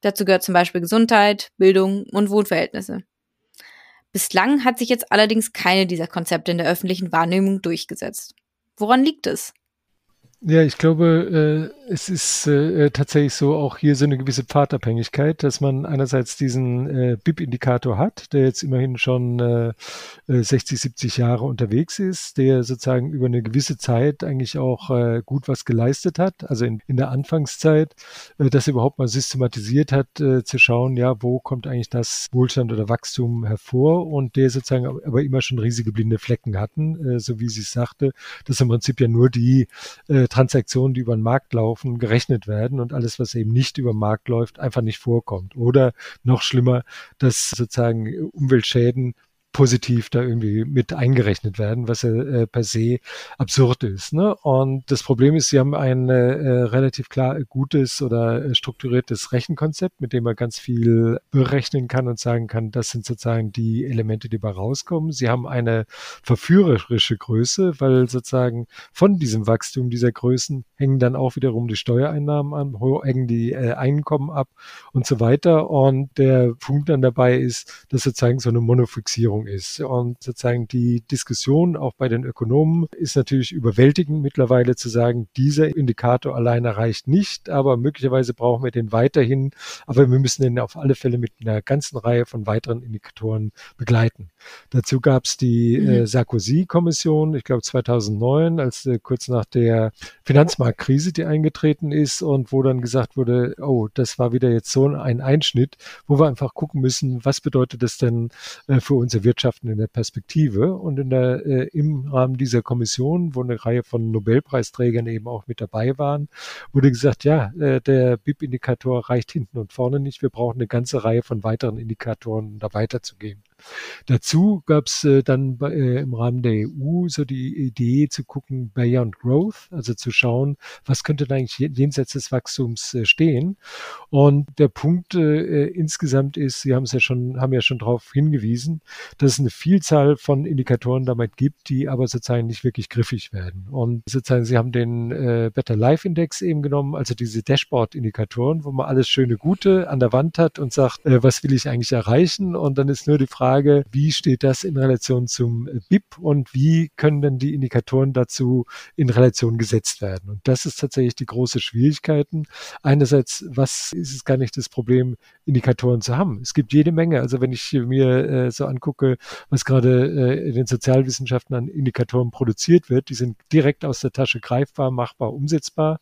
Dazu gehört zum Beispiel Gesundheit, Bildung und Wohnverhältnisse. Bislang hat sich jetzt allerdings keine dieser Konzepte in der öffentlichen Wahrnehmung durchgesetzt. Woran liegt es? Ja, ich glaube, äh, es ist äh, tatsächlich so auch hier so eine gewisse Pfadabhängigkeit, dass man einerseits diesen äh, BIP-Indikator hat, der jetzt immerhin schon äh, 60, äh, 70 Jahre unterwegs ist, der sozusagen über eine gewisse Zeit eigentlich auch äh, gut was geleistet hat, also in, in der Anfangszeit, äh, das überhaupt mal systematisiert hat, äh, zu schauen, ja, wo kommt eigentlich das Wohlstand oder Wachstum hervor und der sozusagen aber immer schon riesige blinde Flecken hatten, äh, so wie sie es sagte, dass im Prinzip ja nur die äh, Transaktionen, die über den Markt laufen, laufen, gerechnet werden und alles, was eben nicht über den Markt läuft, einfach nicht vorkommt. Oder noch schlimmer, dass sozusagen Umweltschäden positiv da irgendwie mit eingerechnet werden, was äh, per se absurd ist. Ne? Und das Problem ist, sie haben ein äh, relativ klar gutes oder äh, strukturiertes Rechenkonzept, mit dem man ganz viel berechnen kann und sagen kann, das sind sozusagen die Elemente, die bei rauskommen. Sie haben eine verführerische Größe, weil sozusagen von diesem Wachstum dieser Größen hängen dann auch wiederum die Steuereinnahmen an, hängen die äh, Einkommen ab und so weiter. Und der Punkt dann dabei ist, dass sozusagen so eine Monofixierung Entwicklung ist. Und sozusagen die Diskussion auch bei den Ökonomen ist natürlich überwältigend mittlerweile zu sagen, dieser Indikator alleine reicht nicht, aber möglicherweise brauchen wir den weiterhin, aber wir müssen den auf alle Fälle mit einer ganzen Reihe von weiteren Indikatoren begleiten. Dazu gab es die mhm. äh, Sarkozy-Kommission, ich glaube 2009, als äh, kurz nach der Finanzmarktkrise, die eingetreten ist und wo dann gesagt wurde, oh, das war wieder jetzt so ein Einschnitt, wo wir einfach gucken müssen, was bedeutet das denn äh, für unser Wirtschaft Wirtschaften in der Perspektive. Und in der, äh, im Rahmen dieser Kommission, wo eine Reihe von Nobelpreisträgern eben auch mit dabei waren, wurde gesagt, ja, äh, der BIP-Indikator reicht hinten und vorne nicht. Wir brauchen eine ganze Reihe von weiteren Indikatoren, um da weiterzugehen. Dazu gab es äh, dann äh, im Rahmen der EU so die Idee zu gucken, Beyond Growth, also zu schauen, was könnte da eigentlich jenseits des Wachstums äh, stehen. Und der Punkt äh, insgesamt ist, Sie haben es ja schon, haben ja schon darauf hingewiesen, dass es eine Vielzahl von Indikatoren damit gibt, die aber sozusagen nicht wirklich griffig werden. Und sozusagen, Sie haben den äh, Better Life Index eben genommen, also diese Dashboard-Indikatoren, wo man alles schöne Gute an der Wand hat und sagt, äh, was will ich eigentlich erreichen? Und dann ist nur die Frage, Frage, wie steht das in Relation zum BIP und wie können denn die Indikatoren dazu in Relation gesetzt werden? Und das ist tatsächlich die große Schwierigkeit. Einerseits, was ist es gar nicht das Problem, Indikatoren zu haben? Es gibt jede Menge. Also wenn ich mir äh, so angucke, was gerade äh, in den Sozialwissenschaften an Indikatoren produziert wird, die sind direkt aus der Tasche greifbar, machbar, umsetzbar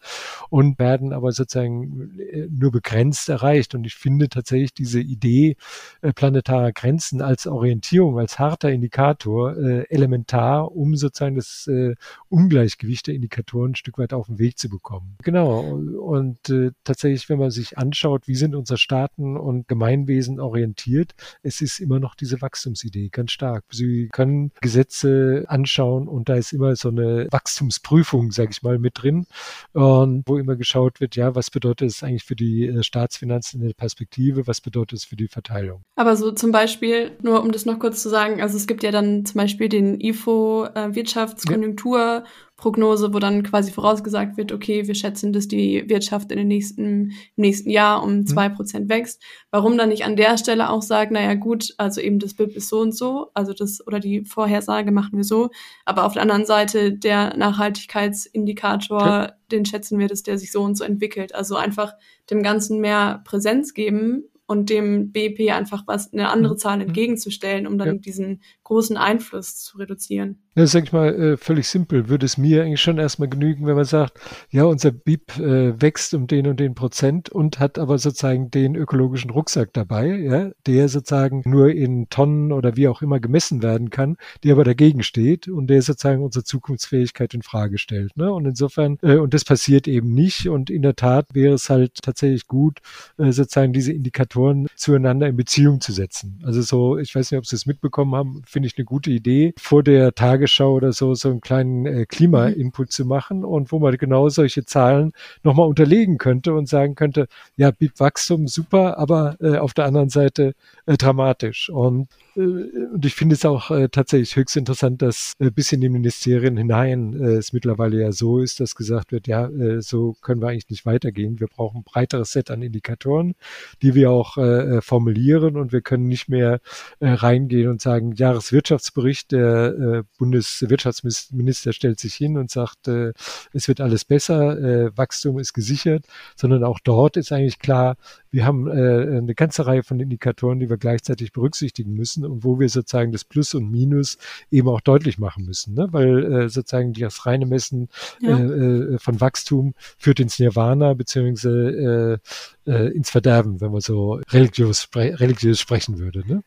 und werden aber sozusagen äh, nur begrenzt erreicht. Und ich finde tatsächlich diese Idee äh, planetarer Grenzen als als Orientierung, als harter Indikator äh, elementar, um sozusagen das äh, Ungleichgewicht der Indikatoren ein Stück weit auf den Weg zu bekommen. Genau. Und äh, tatsächlich, wenn man sich anschaut, wie sind unsere Staaten und Gemeinwesen orientiert, es ist immer noch diese Wachstumsidee ganz stark. Sie können Gesetze anschauen und da ist immer so eine Wachstumsprüfung, sage ich mal, mit drin, und wo immer geschaut wird, ja, was bedeutet es eigentlich für die äh, Staatsfinanzen in der Perspektive, was bedeutet es für die Verteilung. Aber so zum Beispiel nur nur um das noch kurz zu sagen, also es gibt ja dann zum Beispiel den IFO äh, Wirtschaftskonjunkturprognose, wo dann quasi vorausgesagt wird, okay, wir schätzen, dass die Wirtschaft in den nächsten, im nächsten Jahr um mhm. zwei Prozent wächst. Warum dann nicht an der Stelle auch sagen, naja gut, also eben das BIP ist so und so, also das oder die Vorhersage machen wir so, aber auf der anderen Seite der Nachhaltigkeitsindikator, ja. den schätzen wir, dass der sich so und so entwickelt. Also einfach dem Ganzen mehr Präsenz geben und dem BIP einfach was eine andere mhm. Zahl mhm. entgegenzustellen, um dann ja. diesen großen Einfluss zu reduzieren. Ja, sag ich mal, äh, völlig simpel. Würde es mir eigentlich schon erstmal genügen, wenn man sagt, ja, unser BIP äh, wächst um den und den Prozent und hat aber sozusagen den ökologischen Rucksack dabei, ja, der sozusagen nur in Tonnen oder wie auch immer gemessen werden kann, der aber dagegen steht und der sozusagen unsere Zukunftsfähigkeit in Frage stellt. Ne? Und insofern, äh, und das passiert eben nicht. Und in der Tat wäre es halt tatsächlich gut, sozusagen diese Indikatoren zueinander in Beziehung zu setzen. Also so, ich weiß nicht, ob Sie es mitbekommen haben, finde ich eine gute Idee. Vor der Tage Tagesschau oder so so einen kleinen äh, Klima-Input zu machen und wo man genau solche Zahlen nochmal unterlegen könnte und sagen könnte, ja, BIP-Wachstum super, aber äh, auf der anderen Seite äh, dramatisch. Und äh, und ich finde es auch äh, tatsächlich höchst interessant, dass äh, bis in die Ministerien hinein äh, es mittlerweile ja so ist, dass gesagt wird, ja, äh, so können wir eigentlich nicht weitergehen. Wir brauchen ein breiteres Set an Indikatoren, die wir auch äh, formulieren und wir können nicht mehr äh, reingehen und sagen, Jahreswirtschaftsbericht, der äh, Bundeswirtschaftsminister stellt sich hin und sagt, äh, es wird alles besser, äh, Wachstum ist gesichert, sondern auch dort ist eigentlich klar, wir haben äh, eine ganze Reihe von Indikatoren, die wir gleichzeitig berücksichtigen müssen und wo wir sozusagen das Plus und Minus eben auch deutlich machen müssen, ne? weil äh, sozusagen das reine Messen ja. äh, äh von Wachstum führt ins Nirvana beziehungsweise äh, äh, ins Verderben, wenn man so religiös, spre religiös sprechen würde. Ne?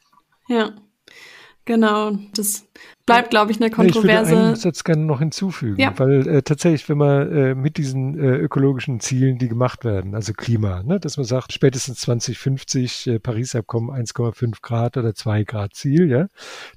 Ja, genau. Das bleibt, glaube ich, eine kontroverse. Ich würde einen Satz gerne noch hinzufügen, ja. weil äh, tatsächlich, wenn man äh, mit diesen äh, ökologischen Zielen, die gemacht werden, also Klima, ne, dass man sagt, spätestens 2050 äh, Paris-Abkommen 1,5 Grad oder 2 Grad Ziel, ja,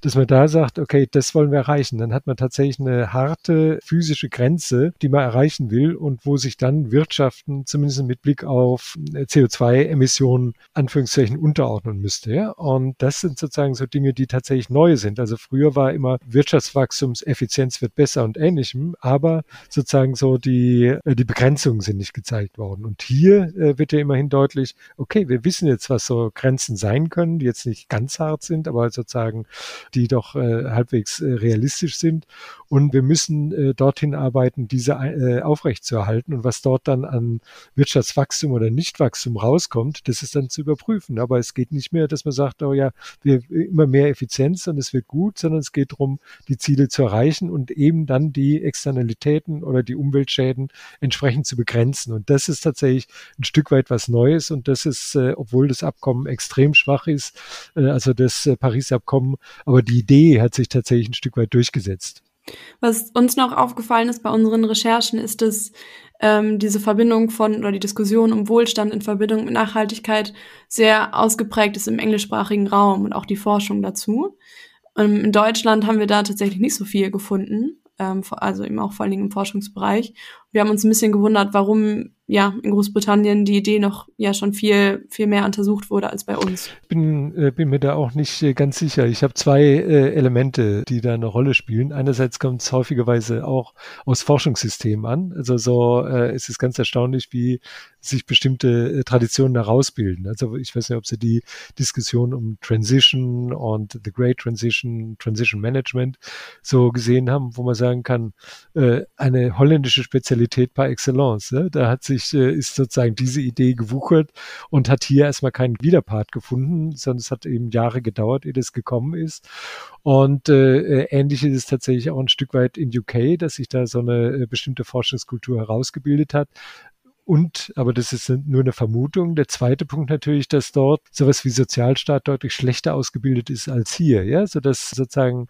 dass man da sagt, okay, das wollen wir erreichen, dann hat man tatsächlich eine harte physische Grenze, die man erreichen will und wo sich dann Wirtschaften zumindest mit Blick auf äh, CO2-Emissionen Anführungszeichen unterordnen müsste, ja, und das sind sozusagen so Dinge, die tatsächlich neu sind. Also früher war immer Wirtschaftswachstumseffizienz wird besser und ähnlichem, aber sozusagen so die, äh, die Begrenzungen sind nicht gezeigt worden. Und hier äh, wird ja immerhin deutlich, okay, wir wissen jetzt, was so Grenzen sein können, die jetzt nicht ganz hart sind, aber sozusagen die doch äh, halbwegs realistisch sind. Und wir müssen dorthin arbeiten, diese aufrechtzuerhalten. Und was dort dann an Wirtschaftswachstum oder Nichtwachstum rauskommt, das ist dann zu überprüfen. Aber es geht nicht mehr, dass man sagt, oh ja, wir immer mehr Effizienz und es wird gut, sondern es geht darum, die Ziele zu erreichen und eben dann die Externalitäten oder die Umweltschäden entsprechend zu begrenzen. Und das ist tatsächlich ein Stück weit was Neues und das ist, äh, obwohl das Abkommen extrem schwach ist, äh, also das äh, Paris-Abkommen, aber die Idee hat sich tatsächlich ein Stück weit durchgesetzt. Was uns noch aufgefallen ist bei unseren Recherchen, ist, dass ähm, diese Verbindung von oder die Diskussion um Wohlstand in Verbindung mit Nachhaltigkeit sehr ausgeprägt ist im englischsprachigen Raum und auch die Forschung dazu. Ähm, in Deutschland haben wir da tatsächlich nicht so viel gefunden, ähm, also eben auch vor allen Dingen im Forschungsbereich. Wir haben uns ein bisschen gewundert, warum ja in Großbritannien die Idee noch ja schon viel viel mehr untersucht wurde als bei uns. Ich bin, äh, bin mir da auch nicht äh, ganz sicher. Ich habe zwei äh, Elemente, die da eine Rolle spielen. Einerseits kommt es häufigerweise auch aus Forschungssystemen an. Also so äh, es ist ganz erstaunlich, wie sich bestimmte äh, Traditionen herausbilden. Also ich weiß nicht, ob Sie die Diskussion um Transition und The Great Transition, Transition Management so gesehen haben, wo man sagen kann, äh, eine holländische Spezialität par excellence. Ne? Da hat sich, äh, ist sozusagen diese Idee gewuchert und hat hier erstmal keinen Widerpart gefunden, sondern es hat eben Jahre gedauert, ehe das gekommen ist. Und äh, ähnlich ist es tatsächlich auch ein Stück weit in UK, dass sich da so eine bestimmte Forschungskultur herausgebildet hat. Und, aber das ist nur eine Vermutung. Der zweite Punkt natürlich, dass dort sowas wie Sozialstaat deutlich schlechter ausgebildet ist als hier, ja, so dass sozusagen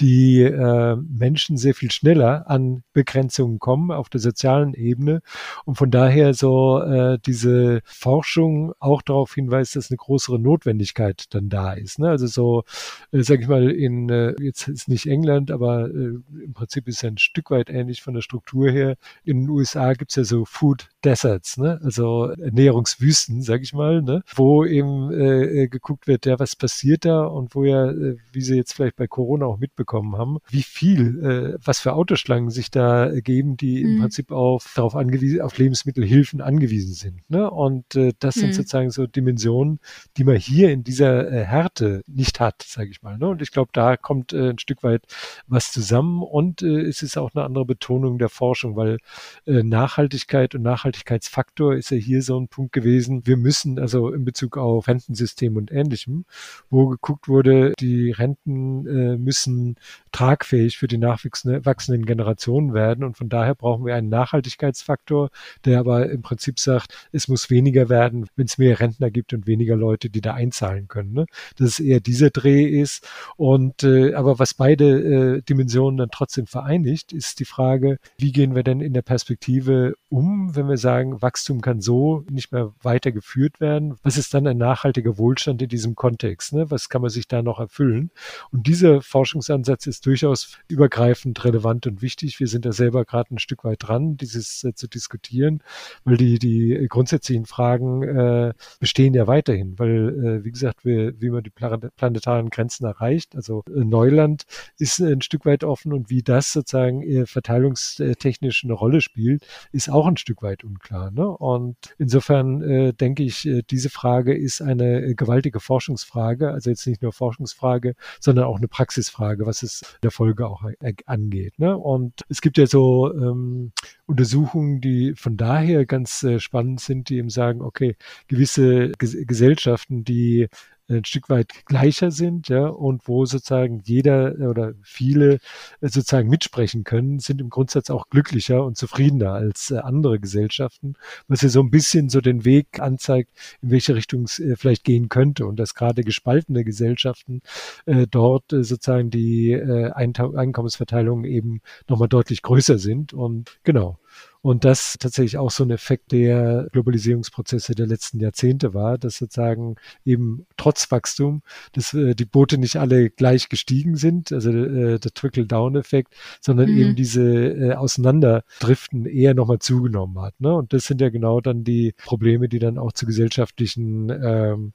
die äh, Menschen sehr viel schneller an Begrenzungen kommen auf der sozialen Ebene und von daher so äh, diese Forschung auch darauf hinweist, dass eine größere Notwendigkeit dann da ist. Ne? Also so, äh, sage ich mal, in äh, jetzt ist nicht England, aber äh, im Prinzip ist es ein Stück weit ähnlich von der Struktur her. In den USA gibt's ja so Food Deserts, ne? also Ernährungswüsten, sage ich mal, ne? wo eben äh, geguckt wird, ja, was passiert da und wo ja, äh, wie Sie jetzt vielleicht bei Corona auch mitbekommen haben, wie viel, äh, was für Autoschlangen sich da geben, die mhm. im Prinzip auf, darauf angewiesen, auf Lebensmittelhilfen angewiesen sind. Ne? Und äh, das mhm. sind sozusagen so Dimensionen, die man hier in dieser äh, Härte nicht hat, sage ich mal. Ne? Und ich glaube, da kommt äh, ein Stück weit was zusammen und äh, es ist auch eine andere Betonung der Forschung, weil äh, Nachhaltigkeit und Nachhaltigkeitsfaktor ist ja hier so ein Punkt gewesen. Wir müssen also in Bezug auf Rentensystem und ähnlichem, wo geguckt wurde, die Renten äh, müssen tragfähig für die nachwachsenden Generationen werden. Und von daher brauchen wir einen Nachhaltigkeitsfaktor, der aber im Prinzip sagt, es muss weniger werden, wenn es mehr Rentner gibt und weniger Leute, die da einzahlen können. Ne? Dass es eher dieser Dreh ist. Und äh, aber was beide äh, Dimensionen dann trotzdem vereinigt, ist die Frage, wie gehen wir denn in der Perspektive um, wenn wir sagen, Wachstum kann so nicht mehr weitergeführt werden? Was ist dann ein nachhaltiger Wohlstand in diesem Kontext? Ne? Was kann man sich da noch erfüllen? Und dieser Forschungsansatz Ansatz ist durchaus übergreifend relevant und wichtig. Wir sind da selber gerade ein Stück weit dran, dieses äh, zu diskutieren, weil die, die grundsätzlichen Fragen äh, bestehen ja weiterhin, weil, äh, wie gesagt, wir, wie man die planetaren Grenzen erreicht, also äh, Neuland ist ein Stück weit offen und wie das sozusagen äh, verteilungstechnisch eine Rolle spielt, ist auch ein Stück weit unklar. Ne? Und insofern äh, denke ich, äh, diese Frage ist eine gewaltige Forschungsfrage, also jetzt nicht nur Forschungsfrage, sondern auch eine Praxisfrage, was es der Folge auch angeht. Ne? Und es gibt ja so ähm, Untersuchungen, die von daher ganz äh, spannend sind, die eben sagen, okay, gewisse Ges Gesellschaften, die ein Stück weit gleicher sind, ja, und wo sozusagen jeder oder viele sozusagen mitsprechen können, sind im Grundsatz auch glücklicher und zufriedener als andere Gesellschaften, was ja so ein bisschen so den Weg anzeigt, in welche Richtung es vielleicht gehen könnte und dass gerade gespaltene Gesellschaften äh, dort äh, sozusagen die äh, Einkommensverteilung eben nochmal deutlich größer sind und genau. Und das tatsächlich auch so ein Effekt der Globalisierungsprozesse der letzten Jahrzehnte war, dass sozusagen eben trotz Wachstum, dass äh, die Boote nicht alle gleich gestiegen sind, also äh, der Trickle-Down-Effekt, sondern mhm. eben diese äh, Auseinanderdriften eher nochmal zugenommen hat. Ne? Und das sind ja genau dann die Probleme, die dann auch zu gesellschaftlichen ähm,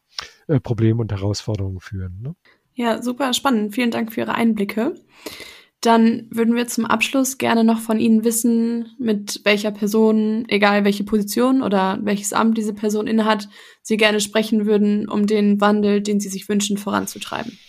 äh, Problemen und Herausforderungen führen. Ne? Ja, super spannend. Vielen Dank für Ihre Einblicke. Dann würden wir zum Abschluss gerne noch von Ihnen wissen, mit welcher Person, egal welche Position oder welches Amt diese Person innehat, Sie gerne sprechen würden, um den Wandel, den Sie sich wünschen, voranzutreiben.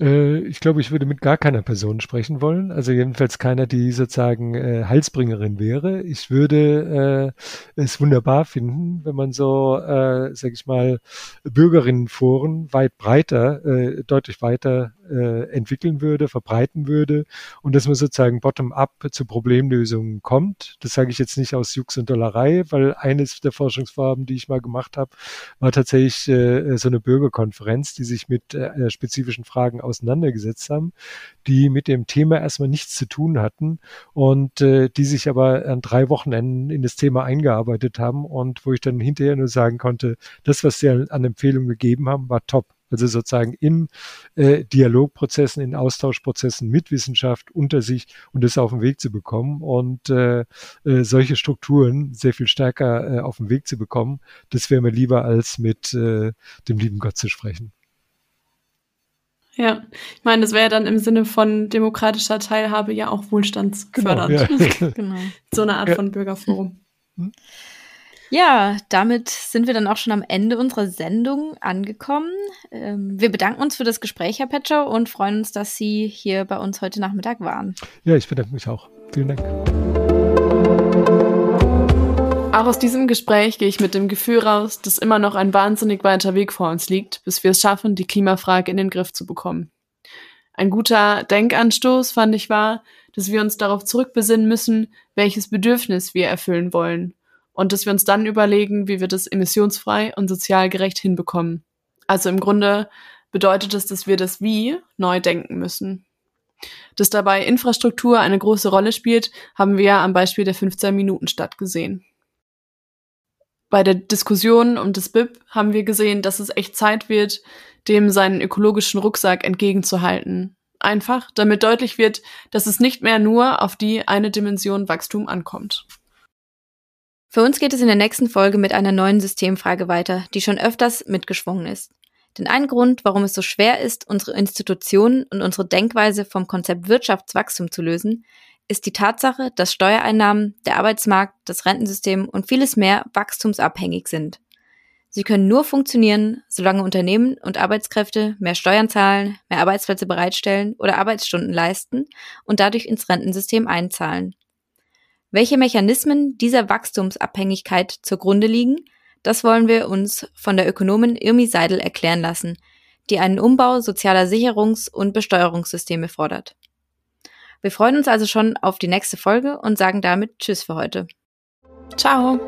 Äh, ich glaube, ich würde mit gar keiner Person sprechen wollen. Also jedenfalls keiner, die sozusagen äh, Heilsbringerin wäre. Ich würde äh, es wunderbar finden, wenn man so, äh, sag ich mal, Bürgerinnenforen weit breiter, äh, deutlich weiter äh, entwickeln würde, verbreiten würde und dass man sozusagen bottom-up zu Problemlösungen kommt. Das sage ich jetzt nicht aus Jux und Dollerei, weil eines der Forschungsvorhaben, die ich mal gemacht habe, war tatsächlich äh, so eine Bürgerkonferenz, die sich mit äh, spezifischen Fragen auseinandergesetzt haben, die mit dem Thema erstmal nichts zu tun hatten und äh, die sich aber an drei Wochenenden in das Thema eingearbeitet haben und wo ich dann hinterher nur sagen konnte, das, was sie an Empfehlungen gegeben haben, war top. Also sozusagen in äh, Dialogprozessen, in Austauschprozessen mit Wissenschaft unter sich und das auf den Weg zu bekommen und äh, äh, solche Strukturen sehr viel stärker äh, auf den Weg zu bekommen, das wäre mir lieber als mit äh, dem lieben Gott zu sprechen. Ja, ich meine, das wäre dann im Sinne von demokratischer Teilhabe ja auch wohlstandsfördernd. Genau, ja. genau. So eine Art ja. von Bürgerforum. Ja, damit sind wir dann auch schon am Ende unserer Sendung angekommen. Ähm, wir bedanken uns für das Gespräch, Herr Petscher, und freuen uns, dass Sie hier bei uns heute Nachmittag waren. Ja, ich bedanke mich auch. Vielen Dank. Auch aus diesem Gespräch gehe ich mit dem Gefühl raus, dass immer noch ein wahnsinnig weiter Weg vor uns liegt, bis wir es schaffen, die Klimafrage in den Griff zu bekommen. Ein guter Denkanstoß fand ich war, dass wir uns darauf zurückbesinnen müssen, welches Bedürfnis wir erfüllen wollen und dass wir uns dann überlegen, wie wir das emissionsfrei und sozial gerecht hinbekommen. Also im Grunde bedeutet es, dass wir das Wie neu denken müssen. Dass dabei Infrastruktur eine große Rolle spielt, haben wir am Beispiel der 15 Minuten Stadt gesehen. Bei der Diskussion um das BIP haben wir gesehen, dass es echt Zeit wird, dem seinen ökologischen Rucksack entgegenzuhalten. Einfach, damit deutlich wird, dass es nicht mehr nur auf die eine Dimension Wachstum ankommt. Für uns geht es in der nächsten Folge mit einer neuen Systemfrage weiter, die schon öfters mitgeschwungen ist. Denn ein Grund, warum es so schwer ist, unsere Institutionen und unsere Denkweise vom Konzept Wirtschaftswachstum zu lösen, ist die Tatsache, dass Steuereinnahmen, der Arbeitsmarkt, das Rentensystem und vieles mehr wachstumsabhängig sind. Sie können nur funktionieren, solange Unternehmen und Arbeitskräfte mehr Steuern zahlen, mehr Arbeitsplätze bereitstellen oder Arbeitsstunden leisten und dadurch ins Rentensystem einzahlen. Welche Mechanismen dieser Wachstumsabhängigkeit zugrunde liegen, das wollen wir uns von der Ökonomin Irmi Seidel erklären lassen, die einen Umbau sozialer Sicherungs- und Besteuerungssysteme fordert. Wir freuen uns also schon auf die nächste Folge und sagen damit Tschüss für heute. Ciao!